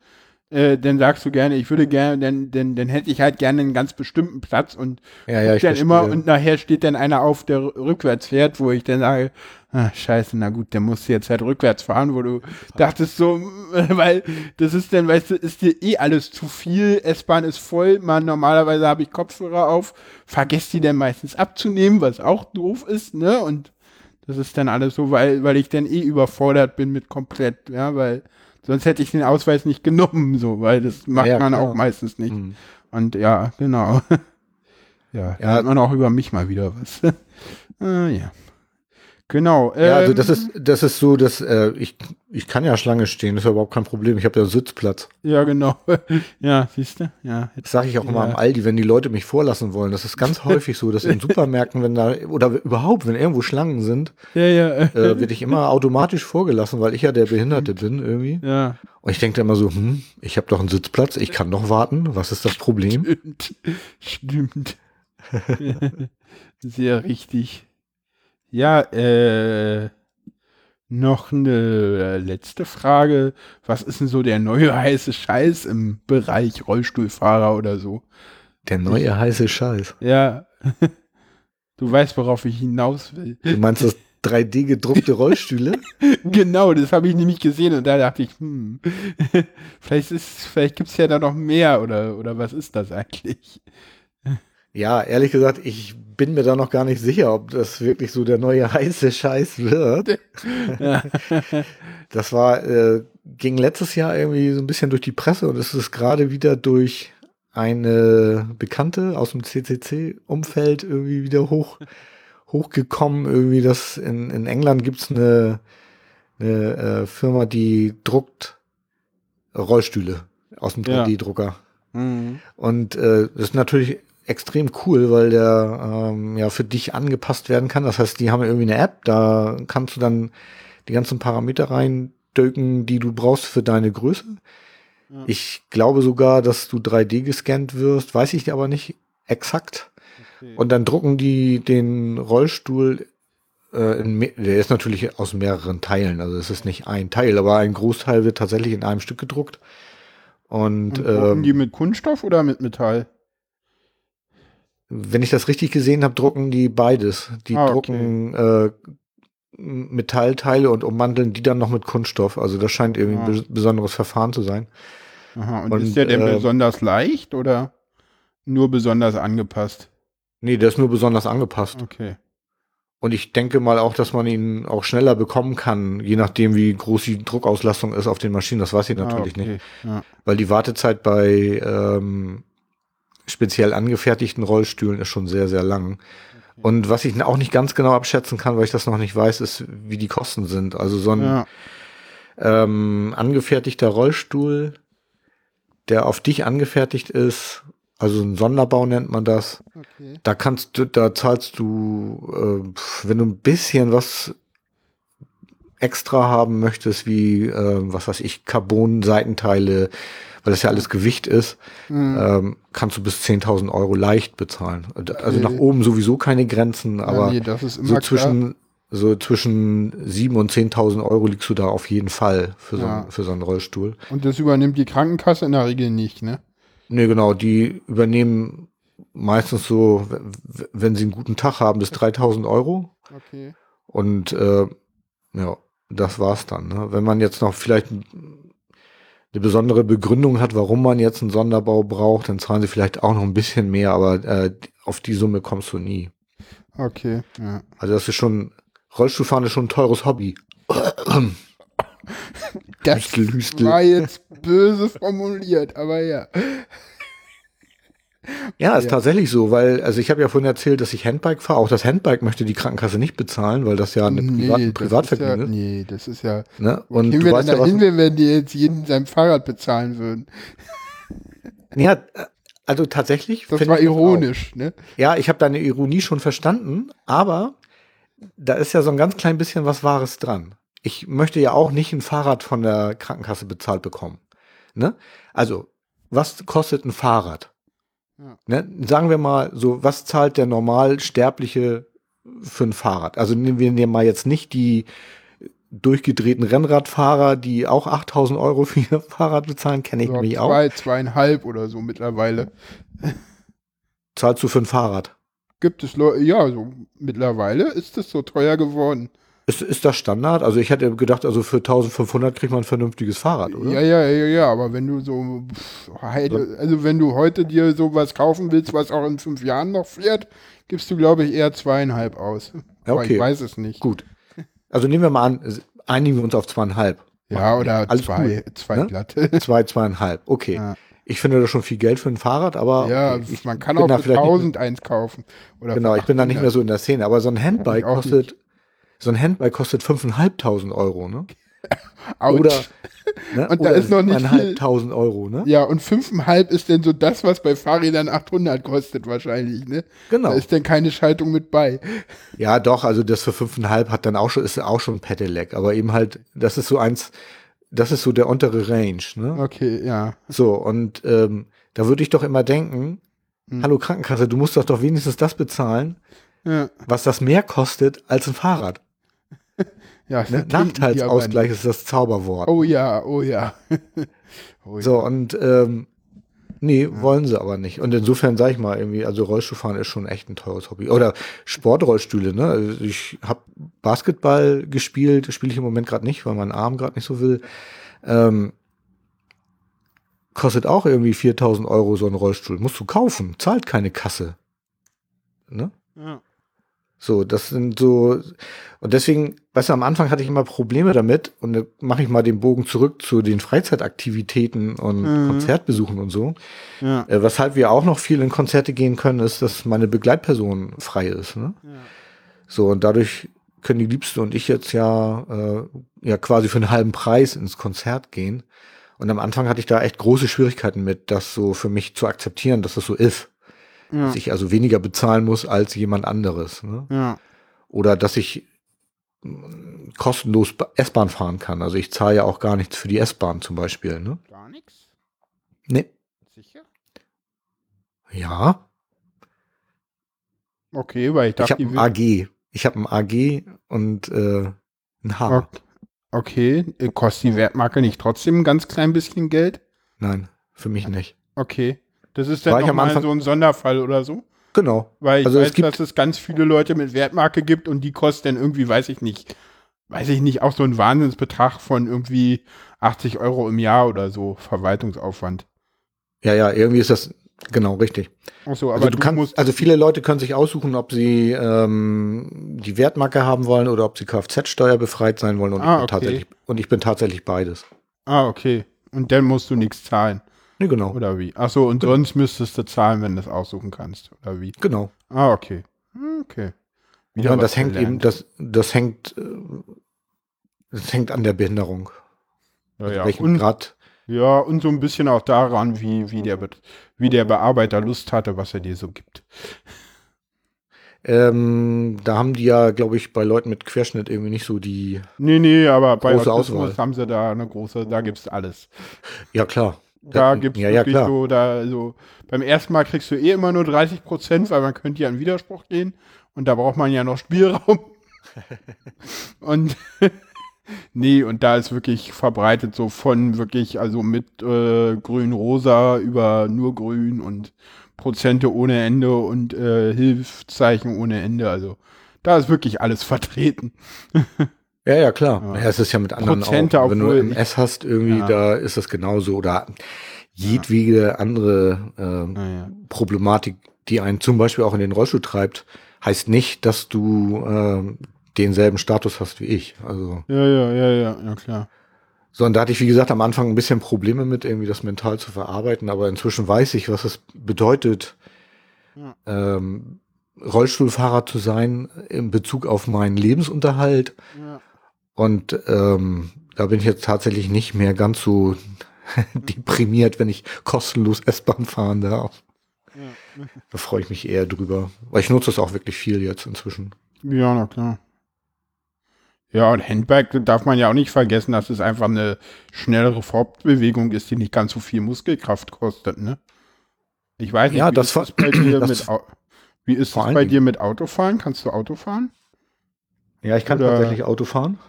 äh, dann sagst du gerne, ich würde gerne, dann, dann, dann hätte ich halt gerne einen ganz bestimmten Platz und Ja, ja, ich dann immer und nachher steht dann einer auf, der rückwärts fährt, wo ich dann sage, ah, scheiße, na gut, der muss jetzt halt rückwärts fahren, wo du dachtest so, weil das ist dann, weißt du, ist dir eh alles zu viel, S-Bahn ist voll, man, normalerweise habe ich Kopfhörer auf, vergesst die dann meistens abzunehmen, was auch doof ist, ne, und das ist dann alles so, weil, weil ich dann eh überfordert bin mit komplett, ja, weil sonst hätte ich den Ausweis nicht genommen, so, weil das macht Ja, man klar. auch meistens nicht. Mhm. Und ja, genau. ja, Ja. ja. man auch über mich mal wieder was. ah, ja. Genau. Ja, also ähm, das ist, das ist so, dass äh, ich, ich kann ja Schlange stehen, das ist überhaupt kein Problem. Ich habe ja Sitzplatz. Ja, genau. ja, siehst du? Ja. Das sage ich auch immer Ja. am Aldi, wenn die Leute mich vorlassen wollen. Das ist ganz häufig so, dass in Supermärkten, wenn da, oder überhaupt, wenn irgendwo Schlangen sind, Ja, ja. äh, werde ich immer automatisch vorgelassen, weil ich ja der Behinderte bin irgendwie. ja, Und ich denke immer so, hm, ich habe doch einen Sitzplatz, ich kann doch warten. Was ist das Problem? stimmt. Stimmt. Sehr richtig. Ja, äh, noch eine letzte Frage. Was ist denn so der neue heiße Scheiß im Bereich Rollstuhlfahrer oder so? Der neue heiße Scheiß. Ja. Du weißt, worauf ich hinaus will. Du meinst das 3D gedruckte Rollstühle? Genau, das habe ich nämlich gesehen und da dachte ich, hm, vielleicht ist, vielleicht gibt's ja da noch mehr oder, oder was ist das eigentlich? Ja, ehrlich gesagt, ich bin mir da noch gar nicht sicher, ob das wirklich so der neue heiße Scheiß wird. Ja. Das war, äh, ging letztes Jahr irgendwie so ein bisschen durch die Presse und es ist gerade wieder durch eine Bekannte aus dem CCC-Umfeld irgendwie wieder hoch, hochgekommen. Irgendwie, dass in, in England gibt's eine, eine äh, Firma, die druckt Rollstühle aus dem Ja. 3D-Drucker. Mhm. Und äh, das ist natürlich extrem cool, weil der ähm, ja für dich angepasst werden kann. Das heißt, die haben irgendwie eine App, da kannst du dann die ganzen Parameter reindöken, die du brauchst für deine Größe. Ja. Ich glaube sogar, dass du 3D gescannt wirst, weiß ich aber nicht exakt. Okay. Und dann drucken die den Rollstuhl, äh, in, der ist natürlich aus mehreren Teilen, also es ist nicht ein Teil, aber ein Großteil wird tatsächlich in einem Stück gedruckt. Und, Und drucken ähm, die mit Kunststoff oder mit Metall? Wenn ich das richtig gesehen habe, drucken die beides. Die Ah, okay. drucken äh, Metallteile und ummanteln die dann noch mit Kunststoff. Also das scheint irgendwie Ah. ein bes- besonderes Verfahren zu sein. Aha, und, Und, ist der denn äh, besonders leicht oder nur besonders angepasst? Nee, der ist nur besonders angepasst. Okay. Und ich denke mal auch, dass man ihn auch schneller bekommen kann, je nachdem, wie groß die Druckauslastung ist auf den Maschinen. Das weiß ich natürlich ah, okay. nicht. Ja. Weil die Wartezeit bei ähm, speziell angefertigten Rollstühlen ist schon sehr, sehr lang. Und was ich auch nicht ganz genau abschätzen kann, weil ich das noch nicht weiß, ist, wie die Kosten sind. Also so ein Ja. ähm, angefertigter Rollstuhl, der auf dich angefertigt ist, also ein Sonderbau nennt man das. Okay. Da kannst du, da zahlst du, äh, wenn du ein bisschen was extra haben möchtest, wie, äh, was weiß ich, Carbon-Seitenteile, weil das ja alles Gewicht ist, Mhm. ähm, kannst du bis 10.000 Euro leicht bezahlen. Also Okay. nach oben sowieso keine Grenzen, Ja, aber nee, ist immer so zwischen, so zwischen 7.000 und 10.000 Euro liegst du da auf jeden Fall für so, Ja. einen- für so einen Rollstuhl. Und das übernimmt die Krankenkasse in der Regel nicht, ne? Nee, genau, die übernehmen meistens so, wenn sie einen guten Tag haben, bis 3.000 Euro. Okay. Und äh, ja, das war's dann. Ne? Wenn man jetzt noch vielleicht ein- eine besondere Begründung hat, warum man jetzt einen Sonderbau braucht, dann zahlen sie vielleicht auch noch ein bisschen mehr, aber äh, auf die Summe kommst du nie. Okay, ja. Also das ist schon, Rollstuhlfahren ist schon ein teures Hobby. Das Hüstel, war jetzt böse formuliert, aber ja. Ja, ist Ja. tatsächlich so, weil, also ich habe ja vorhin erzählt, dass ich Handbike fahre. Auch das Handbike möchte die Krankenkasse nicht bezahlen, weil das ja eine Privat, ein das Privatvergnügen ist. Ja, nee, das ist ja. Ne? Und gehen du wir weißt denn ja, was. dahin, wenn die jetzt jeden sein Fahrrad bezahlen würden? Ja, also tatsächlich. Das finde war ironisch, ne? Ja, ich habe deine Ironie schon verstanden, aber da ist ja so ein ganz klein bisschen was Wahres dran. Ich möchte ja auch nicht ein Fahrrad von der Krankenkasse bezahlt bekommen. Ne? Also, was kostet ein Fahrrad? Ja. Ne? Sagen wir mal so, was zahlt der Normalsterbliche für ein Fahrrad? Also nehmen wir nehmen mal jetzt nicht die durchgedrehten Rennradfahrer, die auch 8000 Euro für ihr Fahrrad bezahlen, kenne ich nämlich auch. zwei, zweieinhalb oder so mittlerweile. Zahlst du für ein Fahrrad? Gibt es Leute, ja, so mittlerweile ist es so teuer geworden. Ist, ist das Standard? Also ich hätte gedacht, also für 1500 kriegt man ein vernünftiges Fahrrad, oder? Ja, ja, ja, ja, aber wenn du so, also wenn du heute dir sowas kaufen willst, was auch in fünf Jahren noch fährt, gibst du, glaube ich, eher zweieinhalb aus. Ja, Aber okay. ich weiß es nicht. Gut. Also nehmen wir mal an, einigen wir uns auf zweieinhalb. Ja, oder Alles zwei, cool, zwei ne? glatte. Zwei, zweieinhalb. Okay. Ja. Ich finde das schon viel Geld für ein Fahrrad, aber Ja, man kann auch für vielleicht nicht- 1000 eins kaufen. Oder Genau, ich bin da nicht mehr 800. so in der Szene. Aber so ein Handbike kostet, so ein Handbike kostet 5.500 Euro, ne? Autsch. Oder, ne? Und da Oder ist noch nicht viel- 1.500 Euro, ne? Ja, und 5,5 ist denn so das, was bei Fahrrädern 800 kostet wahrscheinlich, ne? Genau. Da ist denn keine Schaltung mit bei. Ja, doch, also das für 5,5 hat dann auch schon, ist auch schon ein Pedelec, aber eben halt, das ist so eins, das ist so der untere Range, ne? Okay, ja. So, und ähm, da würde ich doch immer denken, Hm. hallo Krankenkasse, du musst doch doch wenigstens das bezahlen, Ja, was das mehr kostet als ein Fahrrad. Ja Ne? Nachteilsausgleich ist das Zauberwort. Oh ja, oh ja. oh ja. So, und ähm, nee, wollen sie aber nicht. Und insofern sage ich mal irgendwie, also Rollstuhlfahren ist schon echt ein teures Hobby. Oder Sportrollstühle, ne? Also ich habe Basketball gespielt, spiele ich im Moment gerade nicht, weil mein Arm gerade nicht so will. Ähm, kostet auch irgendwie 4000 Euro so ein Rollstuhl. Musst du kaufen, zahlt keine Kasse. Ne? Ja. So, das sind so, und deswegen, weißt du, am Anfang hatte ich immer Probleme damit und da mache ich mal den Bogen zurück zu den Freizeitaktivitäten und Mhm. Konzertbesuchen und so. Ja. Äh, weshalb wir auch noch viel in Konzerte gehen können, ist, dass meine Begleitperson frei ist. Ne? Ja. So, und dadurch können die Liebste und ich jetzt ja, äh, ja quasi für einen halben Preis ins Konzert gehen. Und am Anfang hatte ich da echt große Schwierigkeiten mit, das so für mich zu akzeptieren, dass das so ist. Ja. Dass ich also weniger bezahlen muss als jemand anderes. Ne? ja. Oder dass ich mm, kostenlos Ba- S-Bahn fahren kann. Also ich zahle ja auch gar nichts für die S-Bahn zum Beispiel. Ne? Gar nichts? Nee. Sicher? Ja. Okay, weil ich Ich dachte, habe die ein AG. Ich habe ein AG und äh, ein H. Ok- Okay, äh, kostet die Wertmarke nicht trotzdem ein ganz klein bisschen Geld? Nein, für mich nicht. Okay. Das ist dann nochmal so ein Sonderfall oder so? Genau. Weil ich Also es weiß, gibt- dass es ganz viele Leute mit Wertmarke gibt und die kosten dann irgendwie, weiß ich nicht, weiß ich nicht, auch so einen Wahnsinnsbetrag von irgendwie 80 Euro im Jahr oder so Verwaltungsaufwand. Ja, ja, irgendwie ist das genau richtig. Ach so, aber Also du du kannst, also viele Leute können sich aussuchen, ob sie ähm, die Wertmarke haben wollen oder ob sie Kfz-Steuer befreit sein wollen. Und, Ah, ich bin okay. tatsächlich, und ich bin tatsächlich beides. ah, okay. Und dann musst du nichts zahlen, Nee, genau. oder wie? Ach so, und sonst müsstest du zahlen, wenn du es aussuchen kannst, oder wie? Genau. Ah, okay. Hm, Okay. Ja, und was das hängt eben, das, das hängt, äh, das hängt an der Behinderung. ja, ja. Welchen Und, Grad, ja, und so ein bisschen auch daran, wie, wie, der, wie der Bearbeiter Lust hatte, was er dir so gibt. ähm, da haben die ja, glaube ich, bei Leuten mit Querschnitt irgendwie nicht so die, Nee, nee, aber bei Große Autismus Auswahl. haben sie da eine große, da gibt's alles. ja klar. Da Ja, gibt's ja, ja, wirklich klar. so, da, so, beim ersten Mal kriegst du eh immer nur 30 Prozent, weil man könnte ja in Widerspruch gehen und da braucht man ja noch Spielraum. und nee, und da ist wirklich verbreitet so von wirklich, also mit äh, grün-rosa über nur grün und Prozente ohne Ende und äh, Hilfszeichen ohne Ende. Also da ist wirklich alles vertreten. Ja, ja, klar. Ja. Ja. es ist ja mit anderen Prozente, auch. Wenn du MS hast, irgendwie, Ja. da ist das genauso. Oder jedwede andere äh. Problematik, die einen zum Beispiel auch in den Rollstuhl treibt, heißt nicht, dass du äh, denselben Status hast wie ich. Also, Ja, ja, ja, ja, ja, klar. so, und da hatte ich, wie gesagt, am Anfang ein bisschen Probleme mit, irgendwie das mental zu verarbeiten, aber inzwischen weiß ich, was es bedeutet, Ja. ähm, Rollstuhlfahrer zu sein in Bezug auf meinen Lebensunterhalt. Ja. Und ähm, da bin ich jetzt tatsächlich nicht mehr ganz so deprimiert, wenn ich kostenlos S-Bahn fahren darf. Ja. Da freue ich mich eher drüber. Weil ich nutze es auch wirklich viel jetzt inzwischen. Ja, na klar. Ja, und Handbike darf man ja auch nicht vergessen, dass es einfach eine schnellere Fortbewegung ist, die nicht ganz so viel Muskelkraft kostet, ne? Ich weiß nicht, Ja, wie das ist bei dir das mit Wie ist es bei dir mit Autofahren? Kannst du Auto fahren? Ja, ich kann Oder- tatsächlich Auto fahren.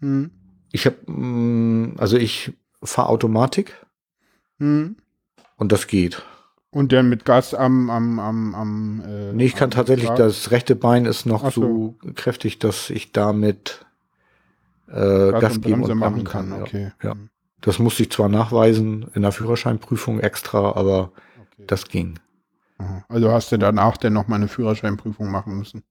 Hm. Ich habe, also ich fahre Automatik Hm. und das geht. Und dann mit Gas am, am, am, am äh, Nee, ich kann tatsächlich, Rad? das rechte Bein ist noch Ach so kräftig, dass ich damit äh, Gas, und geben und machen kann. ja. Okay. Ja. Hm. Das musste ich zwar nachweisen in der Führerscheinprüfung extra, aber okay. das ging. Also hast du danach dann noch mal eine Führerscheinprüfung machen müssen.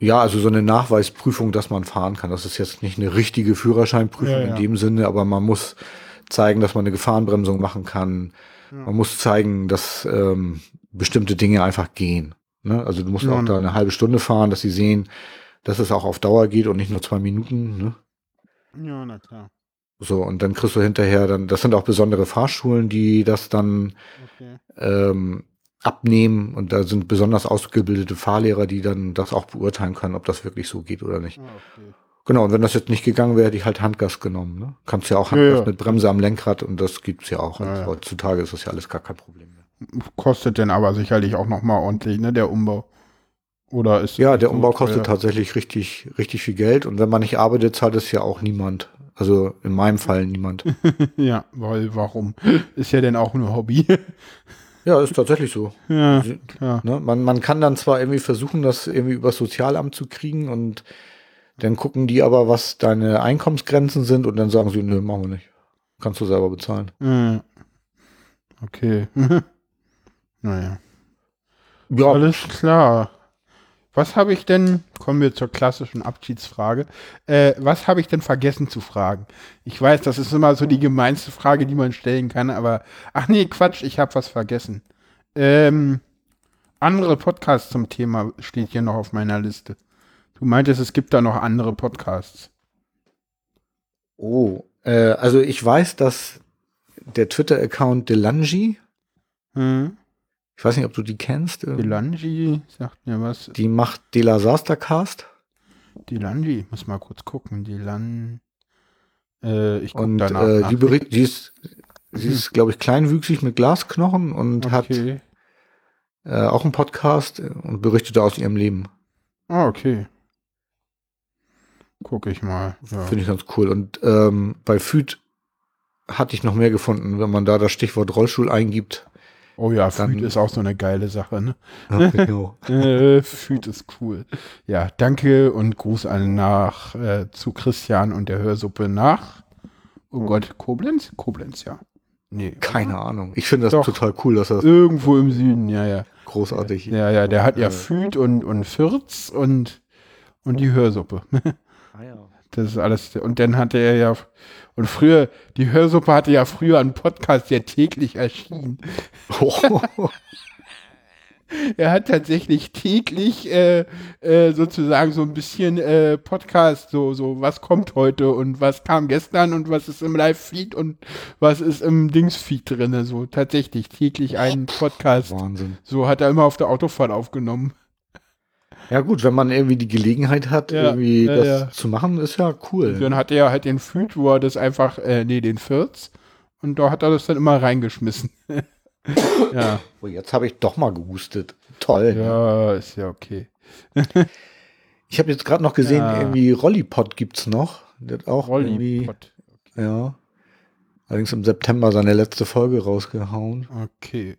Ja, also so eine Nachweisprüfung, dass man fahren kann. Das ist jetzt nicht eine richtige Führerscheinprüfung Ja, ja. in dem Sinne, aber man muss zeigen, dass man eine Gefahrenbremsung machen kann. Ja. Man muss zeigen, dass ähm, bestimmte Dinge einfach gehen. Ne? Also du musst auch da ne. eine halbe Stunde fahren, dass sie sehen, dass es auch auf Dauer geht und nicht nur zwei Minuten. Ne? Ja, na klar. So, und dann kriegst du hinterher dann, das sind auch besondere Fahrschulen, die das dann Okay. ähm, abnehmen und da sind besonders ausgebildete Fahrlehrer, die dann das auch beurteilen können, ob das wirklich so geht oder nicht. Ah, okay. Genau, und wenn das jetzt nicht gegangen wäre, hätte ich halt Handgas genommen. Ne? Kannst ja auch Ja, Handgas ja. mit Bremse am Lenkrad und das gibt's ja auch. Ja, ja. heutzutage ist das ja alles gar kein Problem mehr. Kostet denn aber sicherlich auch noch mal ordentlich, ne, der Umbau. Oder ist Ja, der Umbau kostet tatsächlich richtig, richtig viel Geld und wenn man nicht arbeitet, zahlt es ja auch niemand. Also in meinem Fall niemand. ja, weil warum? Ist ja denn auch nur Hobby. ja, ist tatsächlich so. ja, klar. Ne? Man, man kann dann zwar irgendwie versuchen, das irgendwie über das Sozialamt zu kriegen und dann gucken die aber, was deine Einkommensgrenzen sind und dann sagen sie, nö, machen wir nicht. Kannst du selber bezahlen. Okay. naja. Ja, Alles klar. Was habe ich denn, kommen wir zur klassischen Abschiedsfrage, äh, was habe ich denn vergessen zu fragen? Ich weiß, das ist immer so die gemeinste Frage, die man stellen kann, aber, ach nee, Quatsch, ich habe was vergessen. Ähm, andere Podcasts zum Thema steht hier noch auf meiner Liste. Du meintest, es gibt da noch andere Podcasts. Oh, äh, also ich weiß, dass der Twitter-Account Delangi, Hm? Ich weiß nicht, ob du die kennst, äh, Delangi, sagt mir was. die macht Dela Sastercast Delangi, muss mal kurz gucken. Delan. Äh, ich guck und danach. äh, die, bericht, die ist, sie ist, glaube ich, kleinwüchsig mit Glasknochen und hat okay. äh, auch einen Podcast und berichtete aus ihrem Leben. Ah, okay. Guck ich mal. Ja. Finde ich ganz cool. Und ähm, bei Füd hatte ich noch mehr gefunden, wenn man da das Stichwort Rollstuhl eingibt. Oh ja, Füd ist auch so eine geile Sache, ne? Ja, genau. Äh, ist cool. Ja, danke und Gruß an nach äh, zu Christian und der Hörsuppe nach. Oh Gott, Koblenz? Koblenz, ja. Nee. Keine Ahnung. Ich finde das Doch. total cool, dass das Irgendwo im Süden, ja, ja. großartig Ja, ja, der hat ja Äh. Füd und, und Fürz und, und die Hörsuppe. Ah, ja. Das ist alles. Und dann hatte er ja, und früher, die Hörsuppe hatte ja früher einen Podcast, der täglich erschien. Er hat tatsächlich täglich äh, äh, sozusagen so ein bisschen äh, Podcast, so, so was kommt heute und was kam gestern und was ist im Live-Feed und was ist im Dings-Feed drin. So tatsächlich täglich einen Podcast. Wahnsinn. So hat er immer auf der Autofahrt aufgenommen. Ja gut, wenn man irgendwie die Gelegenheit hat, Ja, irgendwie ja, das ja. zu machen, ist ja cool. Dann hatte er halt den Feed, wo er das einfach, äh, nee, den Fürz. Und da hat er das dann immer reingeschmissen. ja, Oh, jetzt habe ich doch mal gehustet. Toll. ja, ist ja okay. Ich habe jetzt gerade noch gesehen, irgendwie Rollipod gibt's noch. Der hat auch Rollipod. ja. Allerdings im September seine letzte Folge rausgehauen. Okay.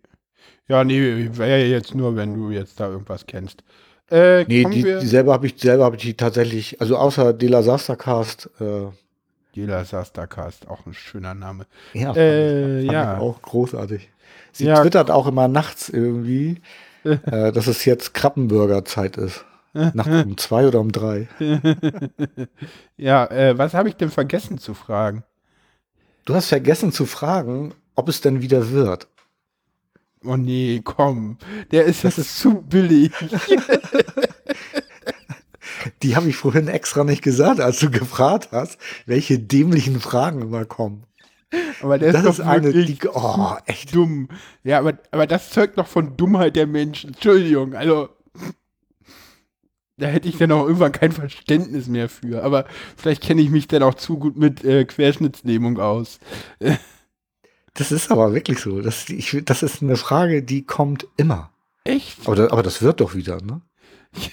Ja, nee, wäre jetzt nur, wenn du jetzt da irgendwas kennst. Äh, Nee, die, wir, die selber habe ich selber habe ich die tatsächlich, also außer De La Sastercast, äh, Jela Sastercast, auch ein schöner Name. ja, fand Äh, ich, fand ja. ich auch großartig. Sie Ja. twittert auch immer nachts irgendwie, äh, dass es jetzt Krabbenburger-Zeit ist. Nachts um zwei oder um drei. Ja, äh, was habe ich denn vergessen zu fragen? Du hast vergessen zu fragen, ob es denn wieder wird. Oh nee, komm. Der ist das ist zu billig. Die habe ich vorhin extra nicht gesagt, als du gefragt hast, welche dämlichen Fragen immer kommen. Aber der Das ist ist eine, die, oh, echt. dumm. Ja, aber, aber das zeugt doch von Dummheit der Menschen. Entschuldigung, also. Da hätte ich dann auch irgendwann kein Verständnis mehr für. Aber vielleicht kenne ich mich dann auch zu gut mit äh, Querschnittslähmung aus. Das ist aber wirklich so. Das, ich, das ist eine Frage, die kommt immer. Echt? Aber, da, aber das wird doch wieder, ne?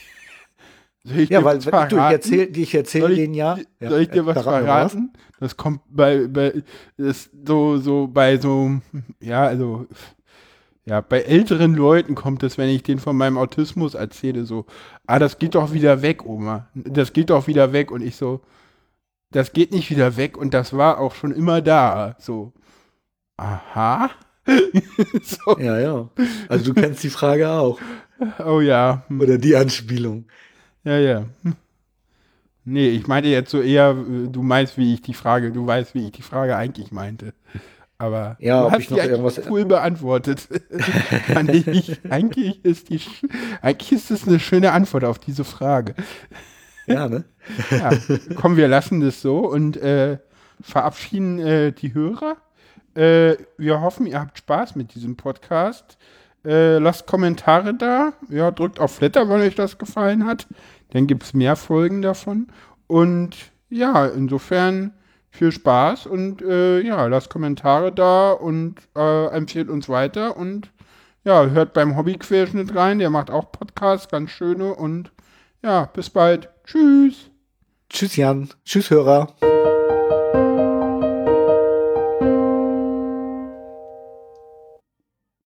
Ja, weil du, ich erzähl, ich erzähle denen ja. ja. Soll ich dir was verraten? Das kommt bei, bei das so, so bei so, ja, also, ja, bei älteren Leuten kommt es, wenn ich denen von meinem Autismus erzähle, so, ah, das geht doch wieder weg, Oma. Das geht doch wieder weg. Und ich so, das geht nicht wieder weg und das war auch schon immer da. So, aha. so, Ja, ja. Also du kennst die Frage auch. oh ja. Oder die Anspielung. Ja, ja. Nee, ich meinte jetzt so eher, du meinst, wie ich die Frage, du weißt, wie ich die Frage eigentlich meinte. Aber Ja, du hast ich die irgendwas- cool beantwortet. Ich, eigentlich, ist die, eigentlich ist das eine schöne Antwort auf diese Frage. Ja, ne? Ja, komm, wir lassen das so und äh, verabschieden äh, die Hörer. Äh, wir hoffen, ihr habt Spaß mit diesem Podcast. Äh, lasst Kommentare da. Ja, drückt auf Flatter, wenn euch das gefallen hat. Dann gibt es mehr Folgen davon. Und ja, insofern viel Spaß und äh, ja, lasst Kommentare da und äh, empfehlt uns weiter und ja, hört beim Hobbyquerschnitt rein. Der macht auch Podcasts, ganz schöne und ja, bis bald. Tschüss. Tschüss, Jan. Tschüss, Hörer.